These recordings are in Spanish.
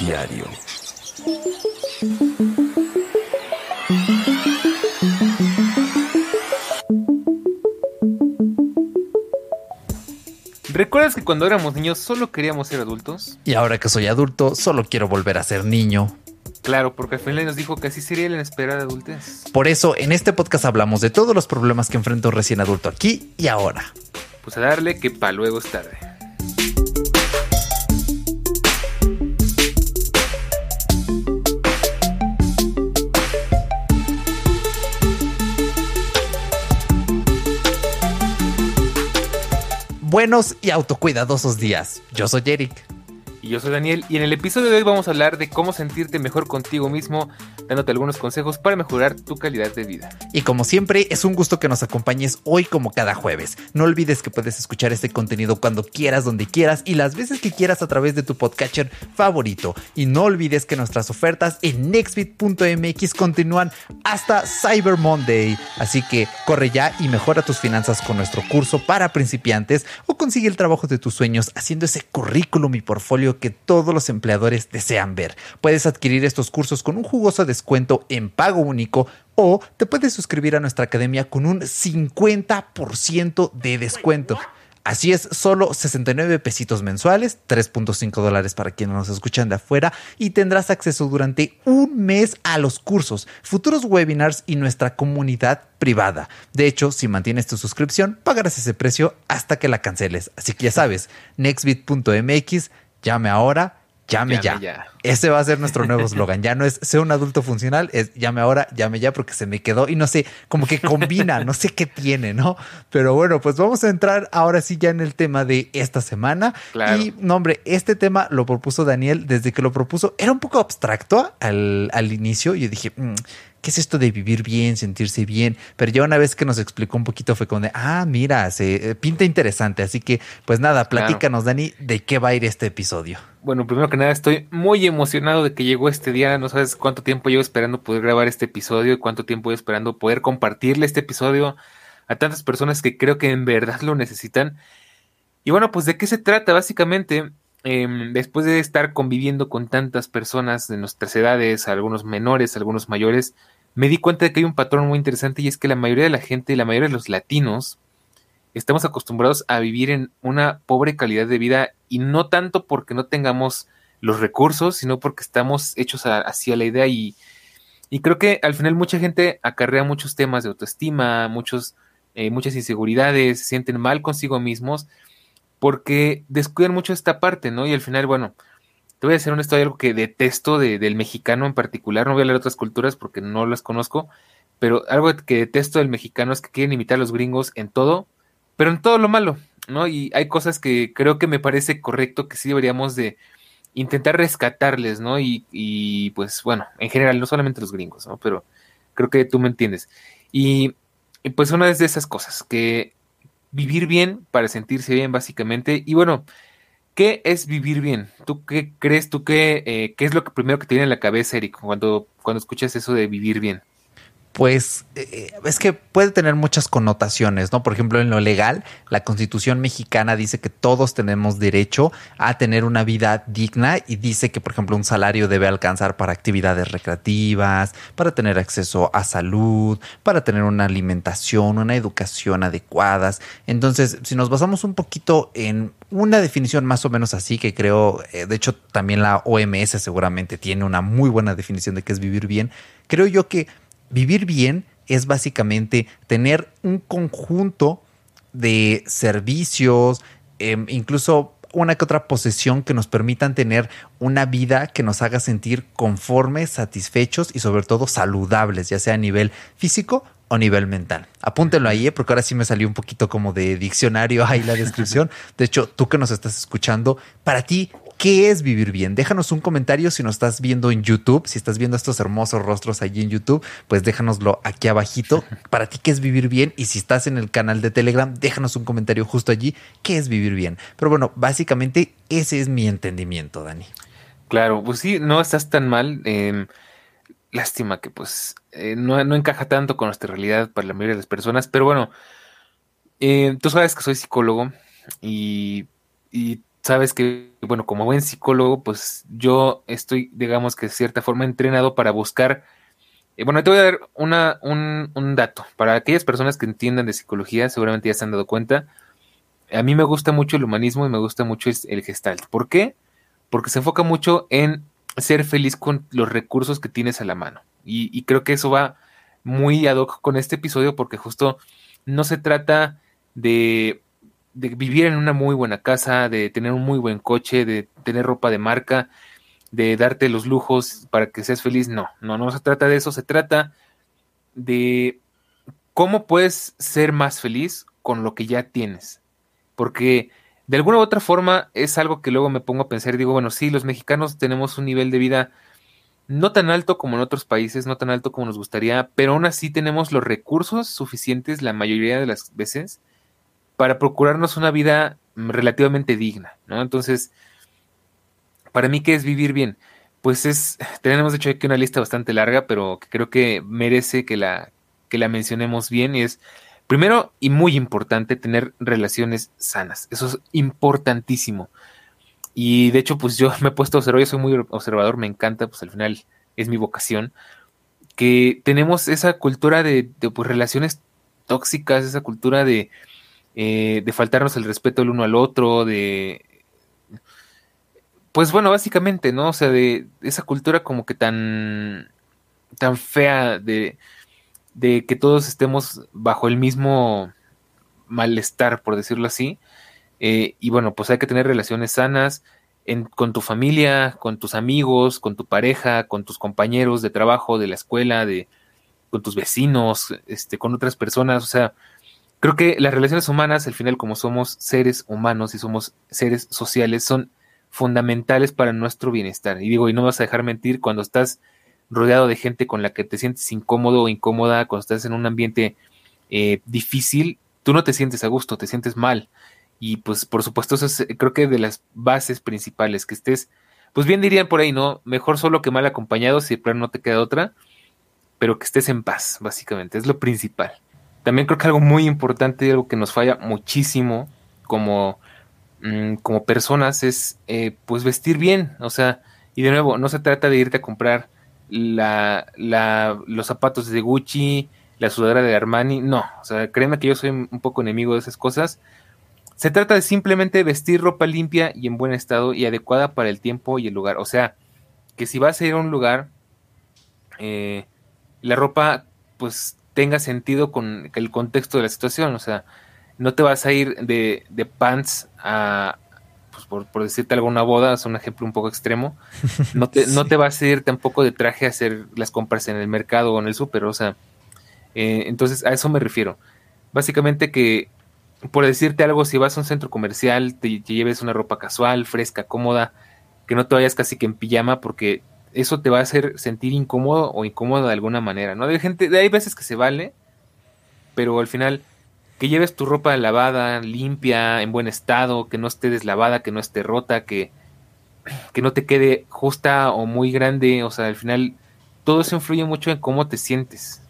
Diario. ¿Recuerdas que cuando éramos niños solo queríamos ser adultos? Y ahora que soy adulto, solo quiero volver a ser niño. Claro, porque al final nos dijo que así sería la esperada adultez. Por eso, en este podcast hablamos de todos los problemas que enfrenta un recién adulto aquí y ahora. Pues a darle que pa' luego es tarde. Buenos y autocuidadosos días. Yo soy Eric. Y yo soy Daniel y en el episodio de hoy vamos a hablar de cómo sentirte mejor contigo mismo, dándote algunos consejos para mejorar tu calidad de vida. Y como siempre, es un gusto que nos acompañes hoy como cada jueves. No olvides que puedes escuchar este contenido cuando quieras, donde quieras y las veces que quieras a través de tu podcatcher favorito. Y no olvides que nuestras ofertas en nextbit.mx continúan hasta Cyber Monday. Así que corre ya y mejora tus finanzas con nuestro curso para principiantes o consigue el trabajo de tus sueños haciendo ese currículum y portfolio que todos los empleadores desean ver. Puedes adquirir estos cursos con un jugoso descuento en pago único o te puedes suscribir a nuestra academia con un 50% de descuento. Así es, solo 69 pesitos mensuales, 3.5 dólares para quienes nos escuchan de afuera y tendrás acceso durante un mes a los cursos, futuros webinars y nuestra comunidad privada. De hecho, si mantienes tu suscripción, pagarás ese precio hasta que la canceles. Así que ya sabes, nextbit.mx llame ahora, llame, Llame ya. ya. Ese va a ser nuestro nuevo eslogan. Ya no es sea un adulto funcional, es llame ahora, llame ya, porque se me quedó y no sé, como que combina, no sé qué tiene, ¿no? Pero bueno, pues vamos a entrar ahora sí ya en el tema de esta semana. Claro. Y no, hombre, este tema lo propuso Daniel desde que lo propuso. Era un poco abstracto al, al inicio. Yo dije, "Mm, ¿qué es esto de vivir bien, sentirse bien? Pero ya una vez que nos explicó un poquito fue como de, ah, mira, se eh, pinta interesante. Así que, pues nada, Claro. platícanos, Dani, de qué va a ir este episodio. Bueno, primero que nada estoy muy emocionado de que llegó este día. No sabes cuánto tiempo llevo esperando poder grabar este episodio y cuánto tiempo llevo esperando poder compartirle este episodio a tantas personas que creo que en verdad lo necesitan. Y bueno, pues de qué se trata básicamente. Em, después de estar conviviendo con tantas personas de nuestras edades, algunos menores, algunos mayores, me di cuenta de que hay un patrón muy interesante y es que la mayoría de la gente, la mayoría de los latinos, estamos acostumbrados a vivir en una pobre calidad de vida y no tanto porque no tengamos los recursos, sino porque estamos hechos a- hacia la idea y, y creo que al final mucha gente acarrea muchos temas de autoestima, muchos, eh, muchas inseguridades, se sienten mal consigo mismos porque descuidan mucho esta parte, ¿no? Y al final, bueno, te voy a decir honesto, hay algo que detesto de- del mexicano en particular, no voy a hablar de otras culturas porque no las conozco, pero algo que detesto del mexicano es que quieren imitar a los gringos en todo, pero en todo lo malo, ¿no? Y hay cosas que creo que me parece correcto que sí deberíamos de intentar rescatarles, ¿no? Y, y, pues bueno, en general, no solamente los gringos, ¿no? Pero creo que tú me entiendes. Y, y, pues una de esas cosas, que vivir bien para sentirse bien, básicamente. Y bueno, ¿qué es vivir bien? ¿Tú qué crees? ¿Tú qué, eh, qué es lo que primero que te viene a la cabeza, Eric, cuando, cuando escuchas eso de vivir bien? Pues eh, es que puede tener muchas connotaciones, ¿no? Por ejemplo, en lo legal, la constitución mexicana dice que todos tenemos derecho a tener una vida digna y dice que, por ejemplo, un salario debe alcanzar para actividades recreativas, para tener acceso a salud, para tener una alimentación, una educación adecuadas. Entonces, si nos basamos un poquito en una definición más o menos así, que creo, eh, de hecho, también la OMS seguramente tiene una muy buena definición de qué es vivir bien, creo yo que vivir bien es básicamente tener un conjunto de servicios, eh, incluso una que otra posesión que nos permitan tener una vida que nos haga sentir conformes, satisfechos y sobre todo saludables, ya sea a nivel físico o nivel mental. Apúntenlo ahí, ¿eh? porque ahora sí me salió un poquito como de diccionario ahí la descripción. De hecho, tú que nos estás escuchando, para ti, ¿qué es vivir bien? Déjanos un comentario si nos estás viendo en YouTube, si estás viendo estos hermosos rostros allí en YouTube, pues déjanoslo aquí abajito. Para ti, ¿qué es vivir bien? Y si estás en el canal de Telegram, déjanos un comentario justo allí, ¿qué es vivir bien? Pero bueno, básicamente ese es mi entendimiento, Dani. Claro, pues sí, no estás tan mal. eh, lástima que pues eh, no, no encaja tanto con nuestra realidad para la mayoría de las personas, pero bueno, eh, tú sabes que soy psicólogo y, y sabes que, bueno, como buen psicólogo, pues yo estoy, digamos que de cierta forma entrenado para buscar eh, bueno, te voy a dar una, un, un, dato. Para aquellas personas que entiendan de psicología, seguramente ya se han dado cuenta. A mí me gusta mucho el humanismo y me gusta mucho el gestalt. ¿Por qué? Porque se enfoca mucho en ser feliz con los recursos que tienes a la mano. Y, y creo que eso va muy ad hoc con este episodio porque justo no se trata de, de vivir en una muy buena casa, de tener un muy buen coche, de tener ropa de marca de darte los lujos para que seas feliz. No, no, no se trata de eso, se trata de cómo puedes ser más feliz con lo que ya tienes. Porque de alguna u otra forma es algo que luego me pongo a pensar digo, bueno, sí, los mexicanos tenemos un nivel de vida no tan alto como en otros países, no tan alto como nos gustaría, pero aún así tenemos los recursos suficientes la mayoría de las veces para procurarnos una vida relativamente digna, ¿no? Entonces, para mí, ¿qué es vivir bien? Pues es, tenemos de hecho aquí una lista bastante larga, pero que creo que merece que la, que la mencionemos bien y es, primero y muy importante, tener relaciones sanas. Eso es importantísimo. Y de hecho, pues yo me he puesto a observar, yo soy muy observador, me encanta, pues al final es mi vocación, que tenemos esa cultura de, pues, relaciones tóxicas, esa cultura de, eh, de faltarnos el respeto el uno al otro, de pues bueno, básicamente, ¿no? O sea, de esa cultura como que tan, tan fea de, de que todos estemos bajo el mismo malestar, por decirlo así. Eh, y bueno, pues hay que tener relaciones sanas en, con tu familia, con tus amigos, con tu pareja, con tus compañeros de trabajo, de la escuela, de, con tus vecinos, este, con otras personas. O sea, creo que las relaciones humanas, al final, como somos seres humanos y somos seres sociales, son fundamentales para nuestro bienestar. Y digo, y no vas a dejar mentir cuando estás rodeado de gente con la que te sientes incómodo o incómoda, cuando estás en un ambiente eh, difícil, tú no te sientes a gusto, te sientes mal. Y pues por supuesto eso es creo que de las bases principales, que estés, pues bien dirían por ahí, ¿no? Mejor solo que mal acompañado si el plan no te queda otra, pero que estés en paz, básicamente, es lo principal. También creo que algo muy importante y algo que nos falla muchísimo como Mm, como personas es eh, pues vestir bien, o sea, y de nuevo, no se trata de irte a comprar la, la, los zapatos de Gucci, la sudadera de Armani, no, o sea, créeme que yo soy un poco enemigo de esas cosas. Se trata de simplemente vestir ropa limpia y en buen estado y adecuada para el tiempo y el lugar. O sea, que si vas a ir a un lugar, eh, la ropa pues tenga sentido con el contexto de la situación. O sea, no te vas a ir de, de pants a, pues por, decirte alguna boda, es un ejemplo un poco extremo, no te, no te vas a ir tampoco de traje a hacer las compras en el mercado o en el súper, o sea, eh, entonces a eso me refiero. Básicamente que, por decirte algo, si vas a un centro comercial, te, lleves una ropa casual, fresca, cómoda, que no te vayas casi que en pijama porque eso te va a hacer sentir incómodo o incómodo de alguna manera, ¿no? Hay gente, hay veces que se vale, pero al final que lleves tu ropa lavada, limpia, en buen estado, que no esté deslavada, que no esté rota, que, que no te quede justa o muy grande, o sea, al final todo eso influye mucho en cómo te sientes.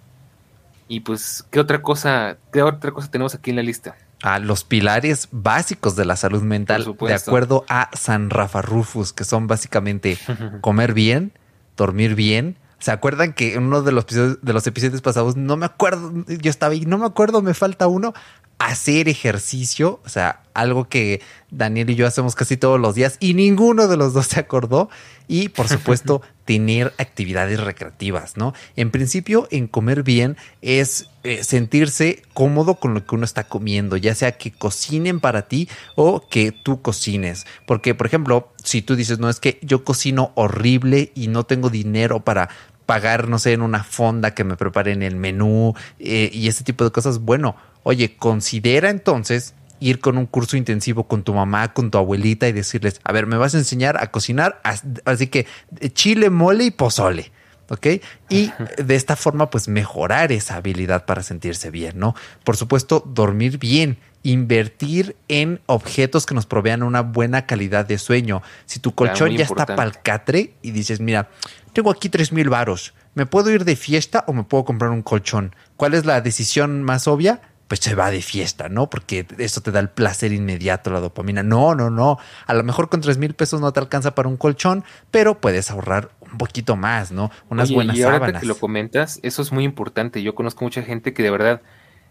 Y pues, ¿qué otra cosa, qué otra cosa tenemos aquí en la lista? A los pilares básicos de la salud mental, de acuerdo a San Rafa Rufus, que son básicamente comer bien, dormir bien, ¿Se acuerdan que en uno de los episodios, de los episodios pasados, no me acuerdo, yo estaba ahí, no me acuerdo, me falta uno, hacer ejercicio, o sea, algo que Daniel y yo hacemos casi todos los días y ninguno de los dos se acordó. Y por supuesto, tener actividades recreativas, ¿no? En principio, en comer bien es eh, sentirse cómodo con lo que uno está comiendo, ya sea que cocinen para ti o que tú cocines. Porque, por ejemplo, si tú dices, no es que yo cocino horrible y no tengo dinero para pagar, no sé, en una fonda que me preparen el menú eh, y ese tipo de cosas, bueno, oye, considera entonces ir con un curso intensivo con tu mamá, con tu abuelita y decirles, a ver, me vas a enseñar a cocinar, así que chile, mole y pozole. ¿ok? Y de esta forma, pues mejorar esa habilidad para sentirse bien, ¿no? Por supuesto, dormir bien, invertir en objetos que nos provean una buena calidad de sueño. Si tu colchón ya está palcatre y dices, mira, tengo aquí tres mil varos, ¿me puedo ir de fiesta o me puedo comprar un colchón? ¿Cuál es la decisión más obvia? Pues se va de fiesta, ¿no? Porque esto te da el placer inmediato, la dopamina. No, no, no. A lo mejor con tres mil pesos no te alcanza para un colchón, pero puedes ahorrar un poquito más, ¿no? Unas buenas y ahora que lo comentas, eso es muy importante. Yo conozco mucha gente que de verdad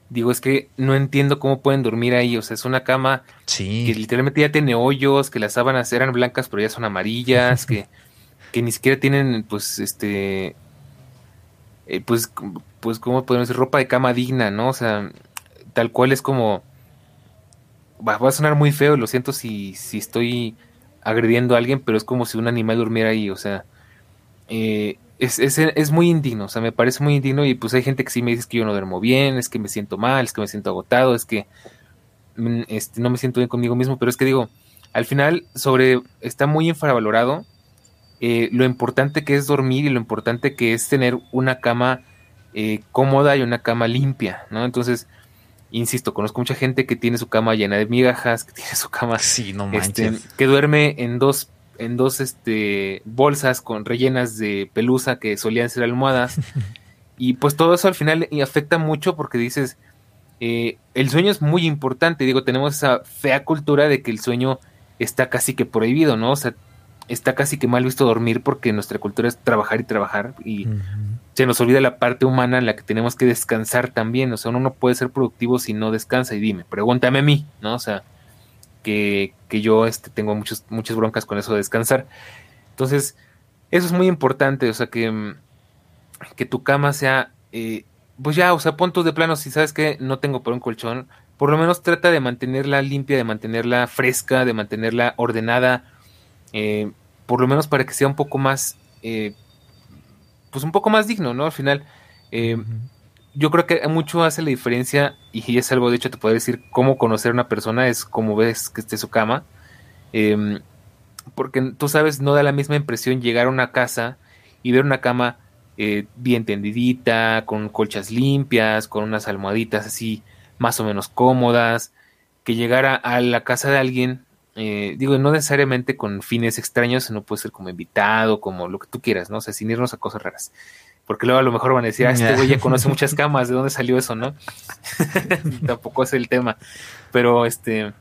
digo, es que no entiendo cómo pueden dormir ahí. O sea, es una cama que literalmente ya tiene hoyos, que las sábanas eran blancas pero ya son amarillas, que, que ni siquiera tienen, pues, este, eh, pues, pues, ¿cómo podemos decir? Ropa de cama digna, ¿no? O sea, tal cual es como... Va, a sonar muy feo, lo siento si, si estoy agrediendo a alguien, pero es como si un animal durmiera ahí, o sea... Eh, es, es, es, muy indigno, o sea, me parece muy indigno y pues hay gente que sí me dice que yo no duermo bien, es que me siento mal, es que me siento agotado, es que mm, este, no me siento bien conmigo mismo, pero es que digo, al final sobre está muy infravalorado eh, lo importante que es dormir y lo importante que es tener una cama eh, cómoda y una cama limpia, ¿no? Entonces, insisto, conozco mucha gente que tiene su cama llena de migajas, que tiene su cama sí, no este, que duerme en dos en dos este, bolsas con rellenas de pelusa que solían ser almohadas. y pues todo eso al final afecta mucho porque dices, eh, el sueño es muy importante. Digo, tenemos esa fea cultura de que el sueño está casi que prohibido, ¿no? O sea, está casi que mal visto dormir porque nuestra cultura es trabajar y trabajar y se nos olvida la parte humana en la que tenemos que descansar también. O sea, uno no puede ser productivo si no descansa. Y dime, pregúntame a mí, ¿no? O sea, que, yo este, tengo muchos, muchas broncas con eso de descansar. Entonces, eso es muy importante, o sea, que, que tu cama sea, eh, pues ya, o sea, puntos de plano, si sabes que no tengo por un colchón, por lo menos trata de mantenerla limpia, de mantenerla fresca, de mantenerla ordenada, eh, por lo menos para que sea un poco más, eh, pues un poco más digno, ¿no? Al final, yo creo que mucho hace la diferencia, y es algo, de hecho, te puedo decir cómo conocer a una persona, es cómo ves que esté su cama. Em, porque tú sabes, no da la misma impresión llegar a una casa y ver una cama eh, bien tendidita, con colchas limpias, con unas almohaditas así más o menos cómodas, que llegar a, la casa de alguien, eh, digo, no necesariamente con fines extraños, sino puede ser como invitado, como lo que tú quieras, ¿no? O sea, sin irnos a cosas raras porque luego a lo mejor van a decir, ah, este güey ya conoce muchas camas, ¿de dónde salió eso, no? Tampoco es el tema. Pero este,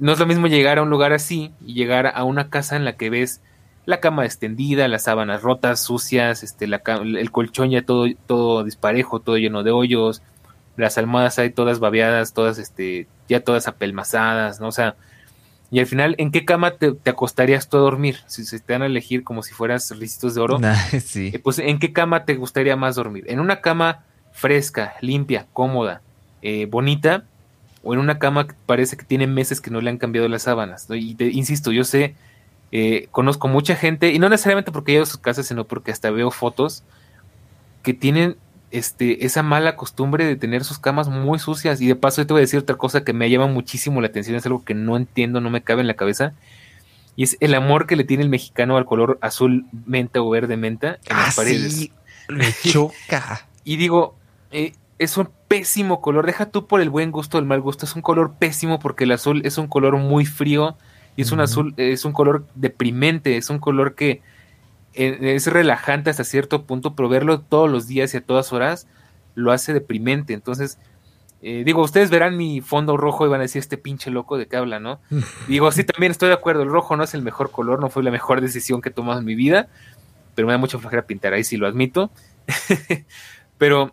no es lo mismo llegar a un lugar así y llegar a una casa en la que ves la cama extendida, las sábanas rotas, sucias, este, la, el colchón ya todo, todo disparejo, todo lleno de hoyos, las almohadas ahí todas babeadas, todas, este, ya todas apelmazadas, ¿no? O sea, y al final, ¿en qué cama te, acostarías tú a dormir? Si se te van a elegir como si fueras ricitos de oro, sí. Eh, pues ¿en qué cama te gustaría más dormir? ¿En una cama fresca, limpia, cómoda, eh, bonita? ¿O en una cama que parece que tiene meses que no le han cambiado las sábanas? Y te, insisto, yo sé, eh, conozco mucha gente, y no necesariamente porque llevo sus casas, sino porque hasta veo fotos que tienen este, esa mala costumbre de tener sus camas muy sucias. Y de paso, te voy a decir otra cosa que me llama muchísimo la atención, es algo que no entiendo, no me cabe en la cabeza. Y es el amor que le tiene el mexicano al color azul menta o verde menta en las ah, paredes. me choca. y digo, eh, es un pésimo color. Deja tú por el buen gusto o el mal gusto. Es un color pésimo porque el azul es un color muy frío. Y es un azul, es un color deprimente. Es un color que es relajante hasta cierto punto, pero verlo todos los días y a todas horas lo hace deprimente. Entonces, eh, digo, ustedes verán mi fondo rojo y van a decir este pinche loco de qué habla, ¿no? digo, sí, también estoy de acuerdo, el rojo no es el mejor color, no fue la mejor decisión que he tomado en mi vida, pero me da mucha flojera pintar ahí, sí lo admito. pero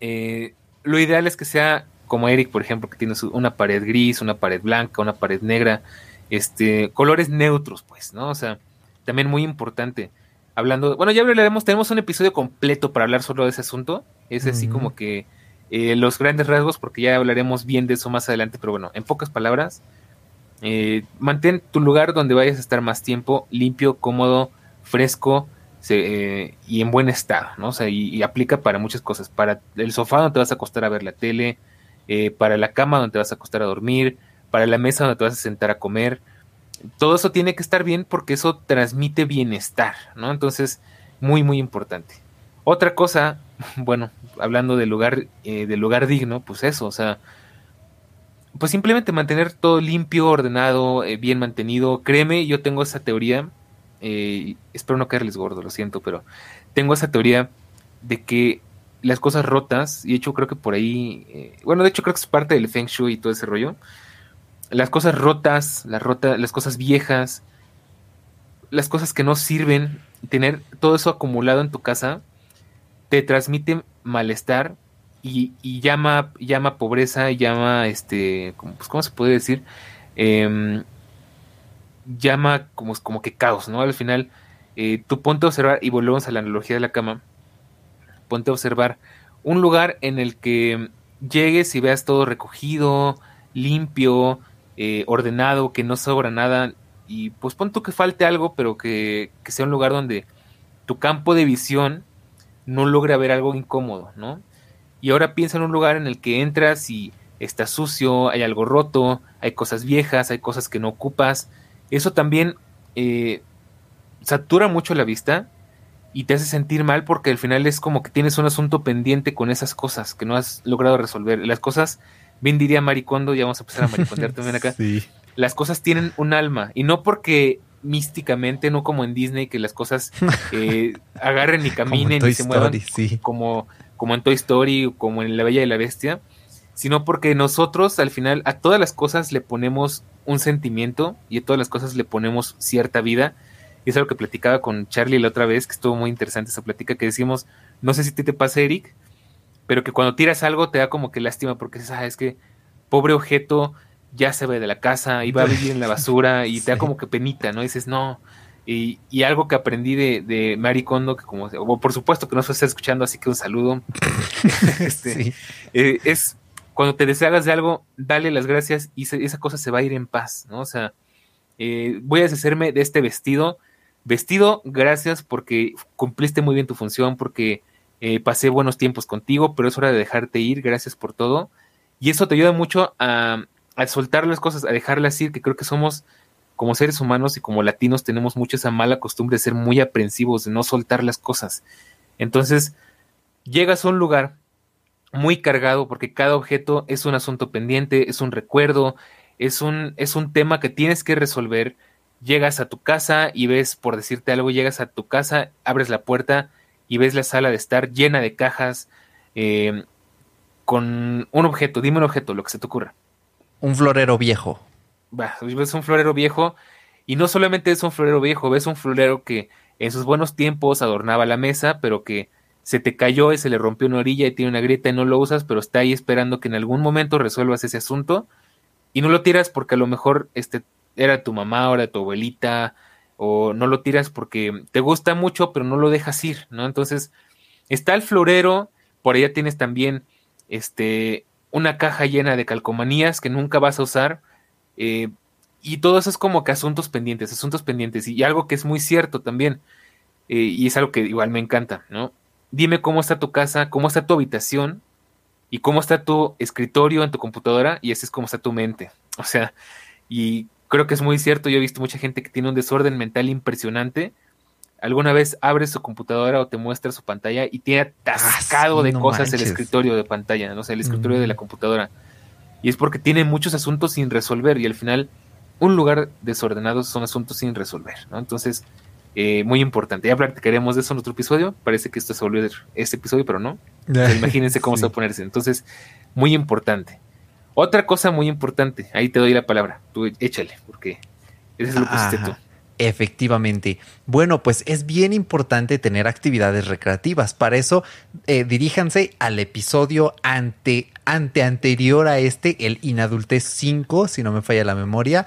eh, lo ideal es que sea como Eric, por ejemplo, que tiene una pared gris, una pared blanca, una pared negra, este, colores neutros, pues, ¿no? O sea, también muy importante. Hablando, bueno, ya hablaremos, tenemos un episodio completo para hablar solo de ese asunto. Es así como que eh, los grandes rasgos, porque ya hablaremos bien de eso más adelante, pero bueno, en pocas palabras, eh, mantén tu lugar donde vayas a estar más tiempo limpio, cómodo, fresco eh, y en buen estado, ¿no? O sea, y, aplica para muchas cosas. Para el sofá donde te vas a acostar a ver la tele, para la cama donde te vas a acostar a dormir, para la mesa donde te vas a sentar a comer, todo eso tiene que estar bien porque eso transmite bienestar, ¿no? Entonces, muy, muy importante. Otra cosa, bueno, hablando del lugar, eh, del lugar digno, pues eso, o sea, pues simplemente mantener todo limpio, ordenado, eh, bien mantenido. Créeme, yo tengo esa teoría, eh, espero no caerles gordo, lo siento, pero tengo esa teoría de que las cosas rotas, y de hecho creo que por ahí, eh, bueno, de hecho creo que es parte del Feng Shui y todo ese rollo. Las cosas rotas, las, las cosas viejas, las cosas que no sirven, tener todo eso acumulado en tu casa, te transmite malestar y, llama, llama pobreza, llama, este, pues, ¿cómo se puede decir? Em, llama como, como que caos, ¿no? Al final, eh, tú ponte a observar, y volvemos a la analogía de la cama, ponte a observar un lugar en el que llegues y veas todo recogido, limpio, eh, ordenado, que no sobra nada, y pues pon tú que falte algo, pero que, sea un lugar donde tu campo de visión no logre ver algo incómodo, ¿no? Y ahora piensa en un lugar en el que entras y está sucio, hay algo roto, hay cosas viejas, hay cosas que no ocupas. Eso también eh, satura mucho la vista y te hace sentir mal porque al final es como que tienes un asunto pendiente con esas cosas que no has logrado resolver. Las cosas, bien diría Maricondo, ya vamos a empezar a maricondear también acá. Sí las cosas tienen un alma y no porque místicamente, no como en Disney, que las cosas eh, agarren y caminen y se muevan como, como en Toy Story o como en La Bella y la Bestia, sino porque nosotros al final a todas las cosas le ponemos un sentimiento y a todas las cosas le ponemos cierta vida. Y es algo que platicaba con Charlie la otra vez, que estuvo muy interesante esa plática, que decimos, no sé si te, te pasa, Eric, pero que cuando tiras algo te da como que lástima porque ah, es que pobre objeto ya se ve de la casa y va a vivir en la basura y te da como que penita, ¿no? dices, no. Y, y algo que aprendí de, de Mari Kondo, que como, o por supuesto que no se está escuchando, así que un saludo. este, eh, es cuando te deshagas de algo, dale las gracias y esa cosa se va a ir en paz, ¿no? O sea, eh, voy a deshacerme de este vestido. Vestido, gracias porque cumpliste muy bien tu función, porque eh, pasé buenos tiempos contigo, pero es hora de dejarte ir, gracias por todo. Y eso te ayuda mucho a, a soltar las cosas, a dejarlas ir, que creo que somos como seres humanos y como latinos tenemos mucho esa mala costumbre de ser muy aprensivos, de no soltar las cosas. Entonces, llegas a un lugar muy cargado porque cada objeto es un asunto pendiente, es un recuerdo, es un, es un tema que tienes que resolver. Llegas a tu casa y ves, por decirte algo, llegas a tu casa, abres la puerta y ves la sala de estar llena de cajas eh, con un objeto, dime un objeto, lo que se te ocurra. Un florero viejo. ves un florero viejo y no solamente es un florero viejo, ves un florero que en sus buenos tiempos adornaba la mesa, pero que se te cayó y se le rompió una orilla y tiene una grieta y no lo usas, pero está ahí esperando que en algún momento resuelvas ese asunto y no lo tiras porque a lo mejor este era tu mamá o era tu abuelita o no lo tiras porque te gusta mucho pero no lo dejas ir, ¿no? Entonces está el florero, por allá tienes también este una caja llena de calcomanías que nunca vas a usar. Eh, y todo eso es como que asuntos pendientes, asuntos pendientes. Y, algo que es muy cierto también. Eh, y es algo que igual me encanta, ¿no? Dime cómo está tu casa, cómo está tu habitación y cómo está tu escritorio en tu computadora y así es como está tu mente. O sea, y creo que es muy cierto. Yo he visto mucha gente que tiene un desorden mental impresionante alguna vez abres su computadora o te muestra su pantalla y tiene ah, atascado de cosas el escritorio de pantalla, ¿no? sé, el escritorio de la computadora. Y es porque tiene muchos asuntos sin resolver y al final un lugar desordenado son asuntos sin resolver, ¿no? Entonces, eh, muy importante. Ya practicaremos de eso en otro episodio. Parece que esto se volvió este episodio, pero no. imagínense cómo se va a ponerse. Entonces, muy importante. Otra cosa muy importante, ahí te doy la palabra. Tú échale, porque ese es lo que pusiste tú. Efectivamente. Bueno, pues es bien importante tener actividades recreativas. Para eso, eh, diríjanse al episodio ante, ante anterior a este, el Inadultez 5, si no me falla la memoria,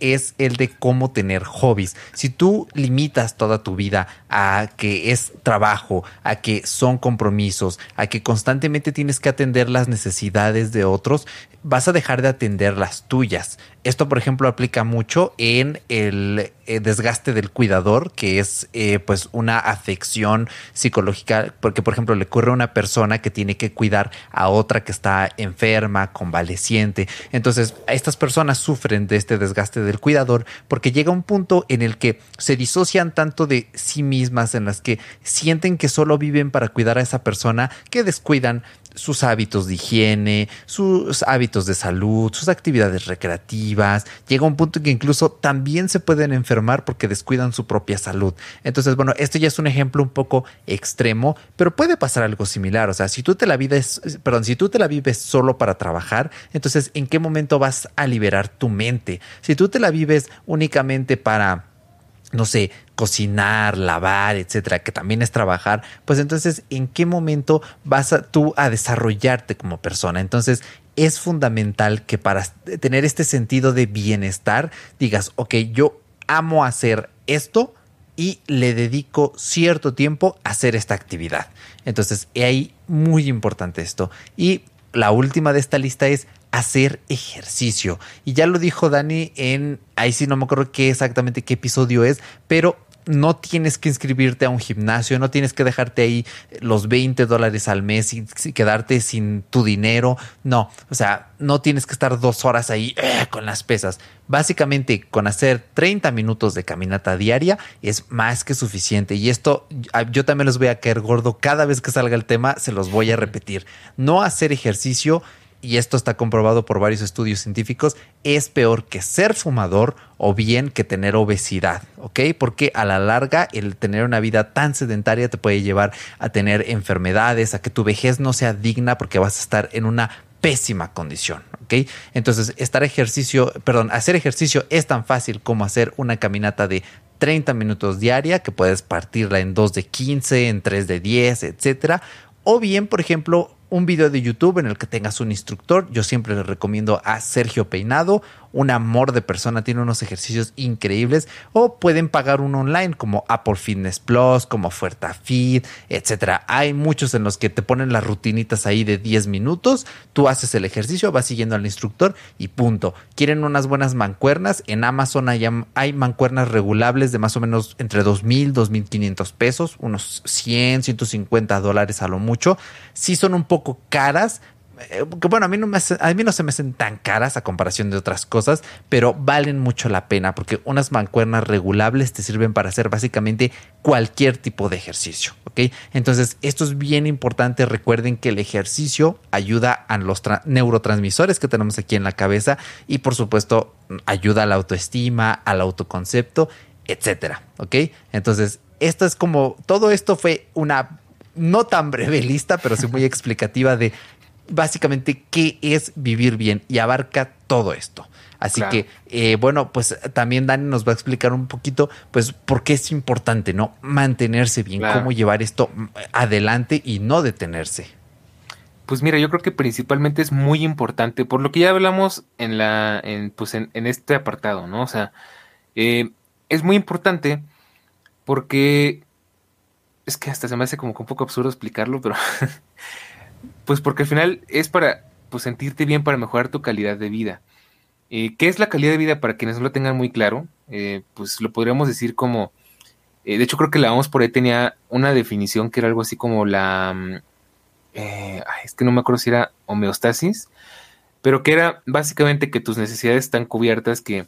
es el de cómo tener hobbies. Si tú limitas toda tu vida a que es trabajo, a que son compromisos, a que constantemente tienes que atender las necesidades de otros, vas a dejar de atender las tuyas. Esto, por ejemplo, aplica mucho en el eh, desgaste del cuidador, que es eh, pues una afección psicológica, porque, por ejemplo, le ocurre a una persona que tiene que cuidar a otra que está enferma, convaleciente. Entonces, estas personas sufren de este desgaste del cuidador porque llega un punto en el que se disocian tanto de sí mismas, en las que sienten que solo viven para cuidar a esa persona, que descuidan sus hábitos de higiene, sus hábitos de salud, sus actividades recreativas. Llega un punto en que incluso también se pueden enfermar porque descuidan su propia salud. Entonces, bueno, esto ya es un ejemplo un poco extremo, pero puede pasar algo similar. O sea, si tú te la vives, perdón, si tú te la vives solo para trabajar, entonces, ¿en qué momento vas a liberar tu mente? Si tú te la vives únicamente para no sé, cocinar, lavar, etcétera, que también es trabajar, pues entonces, ¿en qué momento vas tú a desarrollarte como persona? Entonces, es fundamental que para tener este sentido de bienestar, digas, ok, yo amo hacer esto y le dedico cierto tiempo a hacer esta actividad. Entonces, ahí muy importante esto. Y la última de esta lista es hacer ejercicio. Y ya lo dijo Dani en, ahí sí no me acuerdo qué exactamente qué episodio es, pero no tienes que inscribirte a un gimnasio, no tienes que dejarte ahí los 20 dólares al mes y quedarte sin tu dinero. No, o sea, no tienes que estar dos horas ahí eh, con las pesas. Básicamente, con hacer 30 minutos de caminata diaria es más que suficiente. Y esto yo también les voy a caer gordo cada vez que salga el tema, se los voy a repetir. No hacer ejercicio y esto está comprobado por varios estudios científicos, es peor que ser fumador o bien que tener obesidad, ¿ok? Porque a la larga el tener una vida tan sedentaria te puede llevar a tener enfermedades, a que tu vejez no sea digna porque vas a estar en una pésima condición, ¿ok? Entonces, estar ejercicio, perdón, hacer ejercicio es tan fácil como hacer una caminata de 30 minutos diaria, que puedes partirla en 2 de 15, en 3 de 10, etcétera. O bien, por ejemplo, un video de YouTube en el que tengas un instructor. Yo siempre le recomiendo a Sergio Peinado un amor de persona, tiene unos ejercicios increíbles o pueden pagar uno online como Apple Fitness Plus, como Fuerta Fit, etcétera. Hay muchos en los que te ponen las rutinitas ahí de 10 minutos, tú haces el ejercicio, vas siguiendo al instructor y punto. ¿Quieren unas buenas mancuernas? En Amazon hay, hay mancuernas regulables de más o menos entre 2.000, 2.500 pesos, unos 100, 150 dólares a lo mucho. Sí son un poco caras, que bueno, a mí, no me a mí no se me hacen tan caras a comparación de otras cosas, pero valen mucho la pena porque unas mancuernas regulables te sirven para hacer básicamente cualquier tipo de ejercicio, ¿ok? Entonces, esto es bien importante. Recuerden que el ejercicio ayuda a los neurotransmisores que tenemos aquí en la cabeza y, por supuesto, ayuda a la autoestima, al autoconcepto, etcétera, ¿ok? Entonces, esto es como, todo esto fue una no tan breve lista, pero sí muy explicativa de básicamente qué es vivir bien y abarca todo esto. Así que, eh, bueno, pues también Dani nos va a explicar un poquito, pues, por qué es importante, ¿no? Mantenerse bien, cómo llevar esto adelante y no detenerse. Pues mira, yo creo que principalmente es muy importante, por lo que ya hablamos en la, en, pues en, este apartado, ¿no? O sea, eh, es muy importante porque es que hasta se me hace como un poco absurdo explicarlo, pero Pues porque al final es para pues, sentirte bien, para mejorar tu calidad de vida. Eh, ¿Qué es la calidad de vida para quienes no lo tengan muy claro? Eh, pues lo podríamos decir como, eh, de hecho creo que la vamos por ahí tenía una definición que era algo así como la, mm, es que no me acuerdo si era homeostasis, pero que era básicamente que tus necesidades están cubiertas, que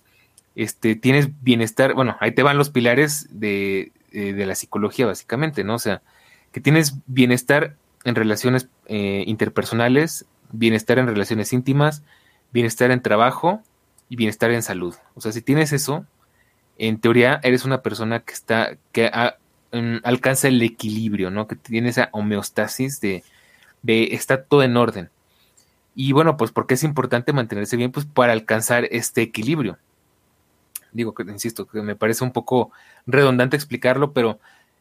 este, tienes bienestar, bueno, ahí te van los pilares de, de la psicología básicamente, ¿no? O sea, que tienes bienestar en relaciones eh, interpersonales, bienestar en relaciones íntimas, bienestar en trabajo y bienestar en salud. O sea, si tienes eso, en teoría eres una persona que está, que alcanza el equilibrio, ¿no? Que tiene esa homeostasis de, de está todo en orden. Y bueno, pues porque es importante mantenerse bien, pues para alcanzar este equilibrio. Digo que, insisto, que me parece un poco redundante explicarlo, pero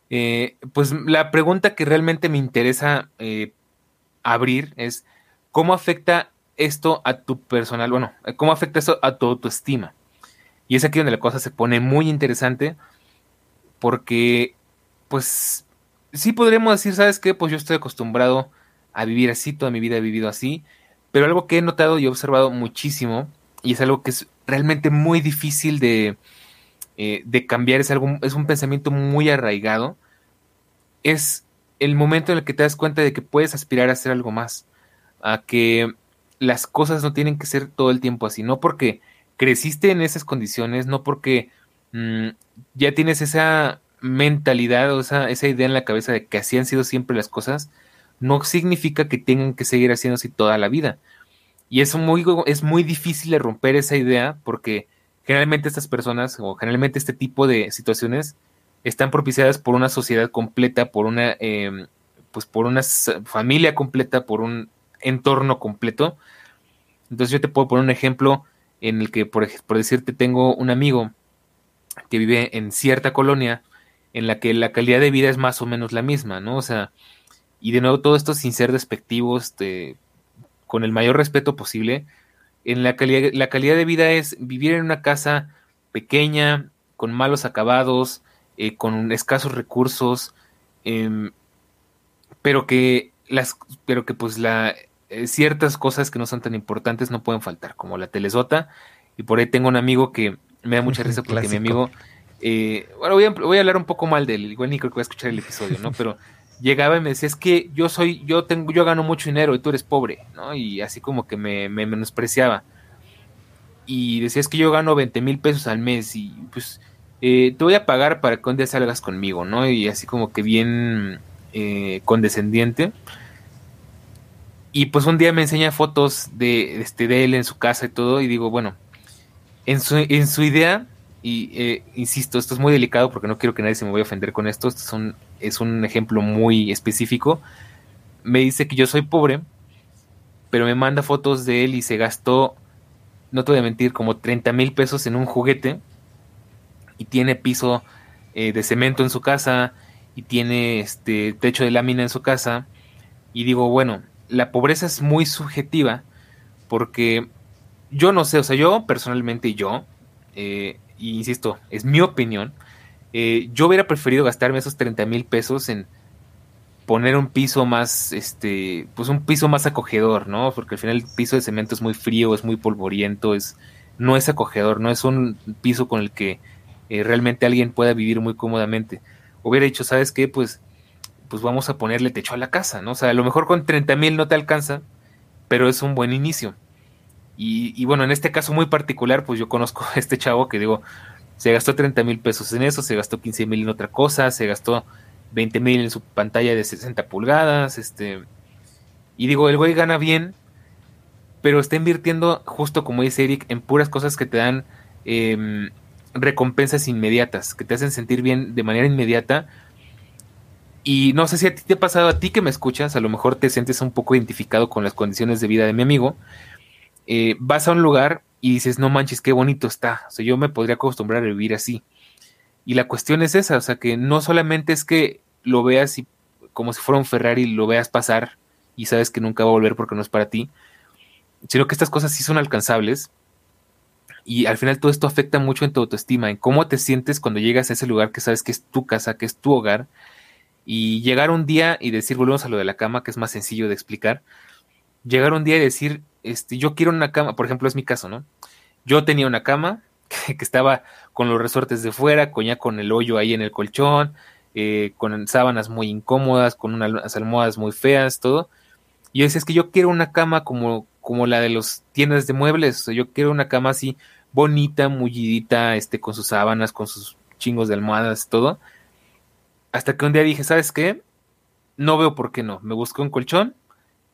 eh, pues la pregunta que realmente me interesa eh, abrir es cómo afecta esto a tu personal, bueno, cómo afecta eso a tu autoestima. Y es aquí donde la cosa se pone muy interesante porque, pues, sí podríamos decir, ¿sabes qué? Pues yo estoy acostumbrado a vivir así, toda mi vida he vivido así, pero algo que he notado y observado muchísimo, y es algo que es realmente muy difícil de, eh, de cambiar, es, algo, es un pensamiento muy arraigado, es el momento en el que te das cuenta de que puedes aspirar a hacer algo más, a que las cosas no tienen que ser todo el tiempo así, no porque creciste en esas condiciones, no porque mm, ya tienes esa mentalidad o esa, esa idea en la cabeza de que así han sido siempre las cosas, no significa que tengan que seguir haciendo así toda la vida. Y es muy, es muy difícil de romper esa idea porque generalmente estas personas o generalmente este tipo de situaciones están propiciadas por una sociedad completa, por una, em, pues por una familia completa, por un entorno completo. Entonces yo te puedo poner un ejemplo en el que, por, por decirte, tengo un amigo que vive en cierta colonia en la que la calidad de vida es más o menos la misma, ¿no? O sea, y de nuevo todo esto sin ser despectivos, de, con el mayor respeto posible. En la calidad, la calidad de vida es vivir en una casa pequeña, con malos acabados, eh, con escasos recursos, em, pero que las, pero que pues la eh, ciertas cosas que no son tan importantes no pueden faltar, como la telesota. Y por ahí tengo un amigo que me da mucha risa porque mi amigo, eh, bueno, voy a, voy a, hablar un poco mal de él, igual ni creo que voy a escuchar el episodio, ¿no? Pero llegaba y me decía, es que yo soy, yo tengo, yo gano mucho dinero y tú eres pobre, ¿no? Y así como que me, me menospreciaba. Y decía, es que yo gano 20 mil pesos al mes y pues eh, te voy a pagar para que un día salgas conmigo, ¿no? Y así como que bien eh, condescendiente. Y pues un día me enseña fotos de, este, de él en su casa y todo, y digo, bueno, en su, en su idea, y eh, insisto, esto es muy delicado porque no quiero que nadie se me vaya a ofender con esto, esto es un, es un ejemplo muy específico, me dice que yo soy pobre, pero me manda fotos de él y se gastó, no te voy a mentir, como 30 mil pesos en un juguete, y tiene piso eh, de cemento en su casa, y tiene este techo de lámina en su casa, y digo, bueno, la pobreza es muy subjetiva porque yo no sé, o sea, yo personalmente yo, eh, insisto, es mi opinión, eh, yo hubiera preferido gastarme esos 30 mil pesos en poner un piso más, este, pues un piso más acogedor, ¿no? Porque al final el piso de cemento es muy frío, es muy polvoriento, es, no es acogedor, no es un piso con el que eh, realmente alguien pueda vivir muy cómodamente. Hubiera dicho, ¿sabes qué? Pues pues vamos a ponerle techo a la casa, ¿no? O sea, a lo mejor con 30 mil no te alcanza, pero es un buen inicio. Y, bueno, en este caso muy particular, pues yo conozco a este chavo que digo, se gastó 30 mil pesos en eso, se gastó 15 mil en otra cosa, se gastó 20 mil en su pantalla de 60 pulgadas, este... Y digo, el güey gana bien, pero está invirtiendo, justo como dice Eric, en puras cosas que te dan em, recompensas inmediatas, que te hacen sentir bien de manera inmediata, y no sé si a ti te ha pasado, a ti que me escuchas, a lo mejor te sientes un poco identificado con las condiciones de vida de mi amigo. Eh, vas a un lugar y dices, no manches, qué bonito está. O sea, yo me podría acostumbrar a vivir así. Y la cuestión es esa, o sea, que no solamente es que lo veas como si fuera un Ferrari, lo veas pasar y sabes que nunca va a volver porque no es para ti, sino que estas cosas sí son alcanzables. Y al final todo esto afecta mucho en tu autoestima, en cómo te sientes cuando llegas a ese lugar que sabes que es tu casa, que es tu hogar, y llegar un día y decir, volvemos a lo de la cama, que es más sencillo de explicar. Llegar un día y decir, este, yo quiero una cama, por ejemplo, es mi caso, ¿no? Yo tenía una cama que, estaba con los resortes de fuera, con con el hoyo ahí en el colchón, eh, con sábanas muy incómodas, con unas almohadas muy feas, todo. Y yo decía, es que yo quiero una cama como, como la de los tiendas de muebles, o sea, yo quiero una cama así bonita, mullidita, este, con sus sábanas, con sus chingos de almohadas, todo. Hasta que un día dije, ¿sabes qué? No veo por qué no. Me busqué un colchón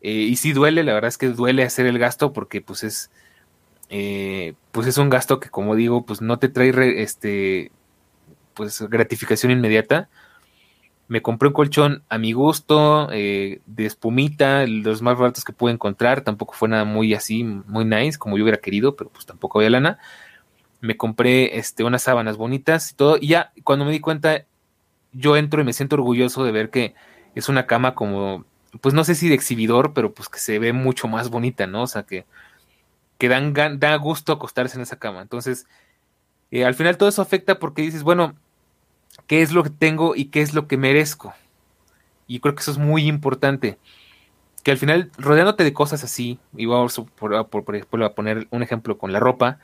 eh, y sí duele, la verdad es que duele hacer el gasto porque pues es, eh, pues es un gasto que como digo, pues no te trae este, pues gratificación inmediata. Me compré un colchón a mi gusto, eh, de espumita, los más baratos que pude encontrar. Tampoco fue nada muy así, muy nice, como yo hubiera querido, pero pues tampoco había lana. Me compré este, unas sábanas bonitas y todo. Y ya cuando me di cuenta, yo entro y me siento orgulloso de ver que es una cama como, pues no sé si de exhibidor, pero pues que se ve mucho más bonita, ¿no? O sea, que, que dan, da gusto acostarse en esa cama. Entonces, eh, al final todo eso afecta porque dices, bueno, ¿qué es lo que tengo y qué es lo que merezco? Y creo que eso es muy importante. Que al final, rodeándote de cosas así, y vamos por, por, ejemplo a poner un ejemplo con la ropa,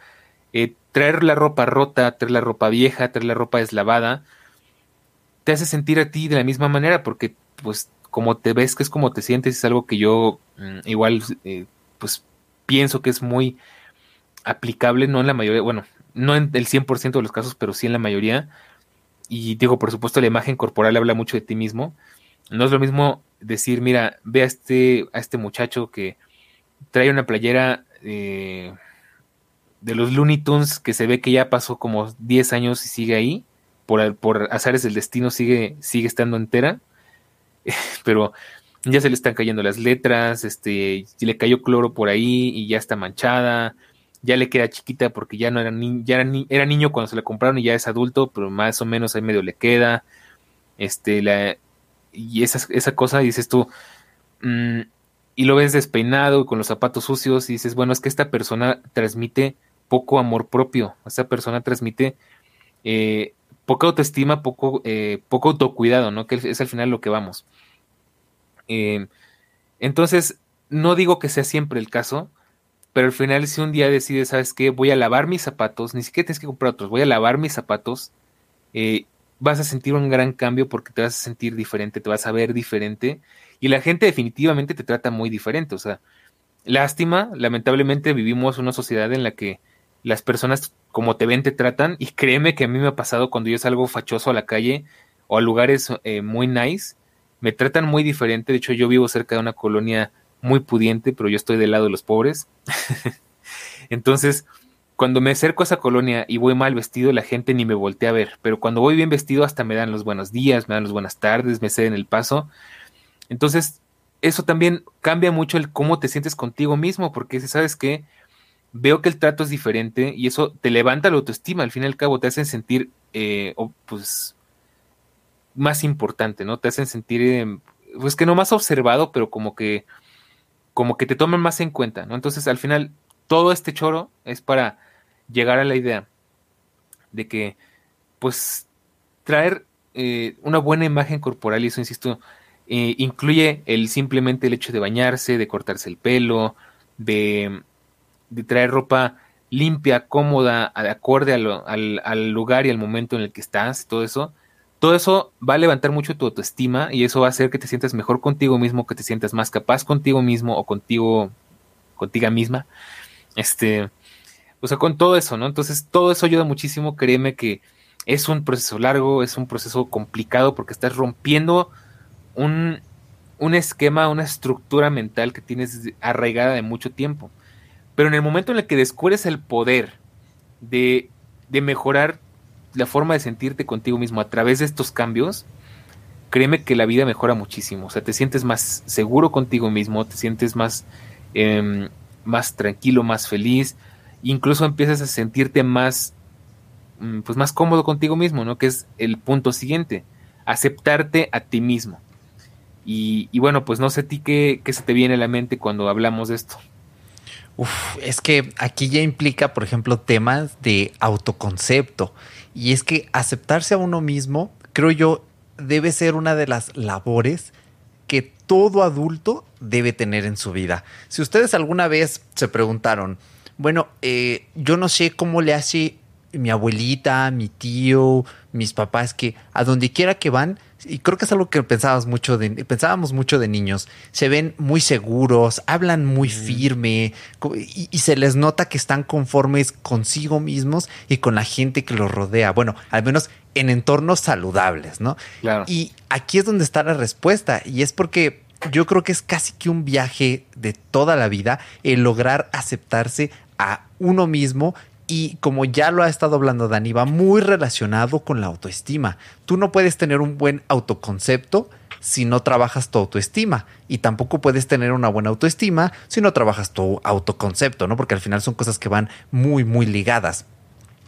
eh, traer la ropa rota, traer la ropa vieja, traer la ropa deslavada, te hace sentir a ti de la misma manera, porque pues como te ves, que es como te sientes, es algo que yo mm, igual eh, pues pienso que es muy aplicable, no en la mayoría, bueno, no en el 100% de los casos, pero sí en la mayoría. Y digo, por supuesto, la imagen corporal habla mucho de ti mismo. No es lo mismo decir, mira, ve a este, a este muchacho que trae una playera eh, de los Looney Tunes que se ve que ya pasó como 10 años y sigue ahí, por, por azares del destino sigue, sigue estando entera, pero ya se le están cayendo las letras, este, le cayó cloro por ahí y ya está manchada, ya le queda chiquita porque ya no era, ni, ya era, niño cuando se la compraron y ya es adulto, pero más o menos ahí medio le queda, este, la, y esa, esa cosa dices tú, mmm, y lo ves despeinado con los zapatos sucios y dices, bueno, es que esta persona transmite poco amor propio, esta persona transmite eh, poca autoestima, poco, eh, poco autocuidado, ¿no? Que es al final lo que vamos. Eh, entonces, no digo que sea siempre el caso, pero al final si un día decides, ¿sabes qué? Voy a lavar mis zapatos, ni siquiera tienes que comprar otros, voy a lavar mis zapatos, vas a sentir un gran cambio porque te vas a sentir diferente, te vas a ver diferente y la gente definitivamente te trata muy diferente. O sea, lástima, lamentablemente vivimos una sociedad en la que las personas como te ven te tratan y créeme que a mí me ha pasado cuando yo salgo fachoso a la calle o a lugares eh, muy nice, me tratan muy diferente. De hecho, yo vivo cerca de una colonia muy pudiente, pero yo estoy del lado de los pobres. Entonces, cuando me acerco a esa colonia y voy mal vestido, la gente ni me voltea a ver, pero cuando voy bien vestido hasta me dan los buenos días, me dan las buenas tardes, me ceden el paso. Entonces, eso también cambia mucho el cómo te sientes contigo mismo, porque si sabes que veo que el trato es diferente y eso te levanta la autoestima, al fin y al cabo te hacen sentir, eh, pues, más importante, ¿no? Te hacen sentir, eh, pues que no más observado, pero como que, como que te toman más en cuenta, ¿no? Entonces, al final, todo este choro es para llegar a la idea de que, pues, traer eh, una buena imagen corporal, y eso, insisto, eh, incluye el simplemente el hecho de bañarse, de cortarse el pelo, de, de traer ropa limpia, cómoda, acorde al, al, lugar y al momento en el que estás, todo eso. Todo eso va a levantar mucho tu autoestima y eso va a hacer que te sientas mejor contigo mismo, que te sientas más capaz contigo mismo o contigo, contigo misma. Este, o sea, con todo eso, ¿no? Entonces, todo eso ayuda muchísimo. Créeme que es un proceso largo, es un proceso complicado porque estás rompiendo un, un esquema, una estructura mental que tienes arraigada de mucho tiempo. Pero en el momento en el que descubres el poder de, de mejorar la forma de sentirte contigo mismo a través de estos cambios, créeme que la vida mejora muchísimo. O sea, te sientes más seguro contigo mismo, te sientes más, eh, más tranquilo, más feliz. Incluso empiezas a sentirte más, mm, pues más cómodo contigo mismo, ¿no? Que es el punto siguiente. Aceptarte a ti mismo. Y, bueno, pues no sé a ti qué, se te viene a la mente cuando hablamos de esto. Es que aquí ya implica, por ejemplo, temas de autoconcepto. Y es que aceptarse a uno mismo, creo yo, debe ser una de las labores que todo adulto debe tener en su vida. Si ustedes alguna vez se preguntaron, bueno, eh, yo no sé cómo le hace mi abuelita, mi tío, mis papás, que a donde quiera que van, y creo que es algo que pensábamos mucho de, pensábamos mucho de niños, se ven muy seguros, hablan muy firme y, se les nota que están conformes consigo mismos y con la gente que los rodea. Bueno, al menos en entornos saludables, ¿no? Claro. Y aquí es donde está la respuesta y es porque yo creo que es casi que un viaje de toda la vida el lograr aceptarse a uno mismo y como ya lo ha estado hablando Dani, va muy relacionado con la autoestima. Tú no puedes tener un buen autoconcepto si no trabajas tu autoestima. Y tampoco puedes tener una buena autoestima si no trabajas tu autoconcepto, ¿no? Porque al final son cosas que van muy, muy ligadas.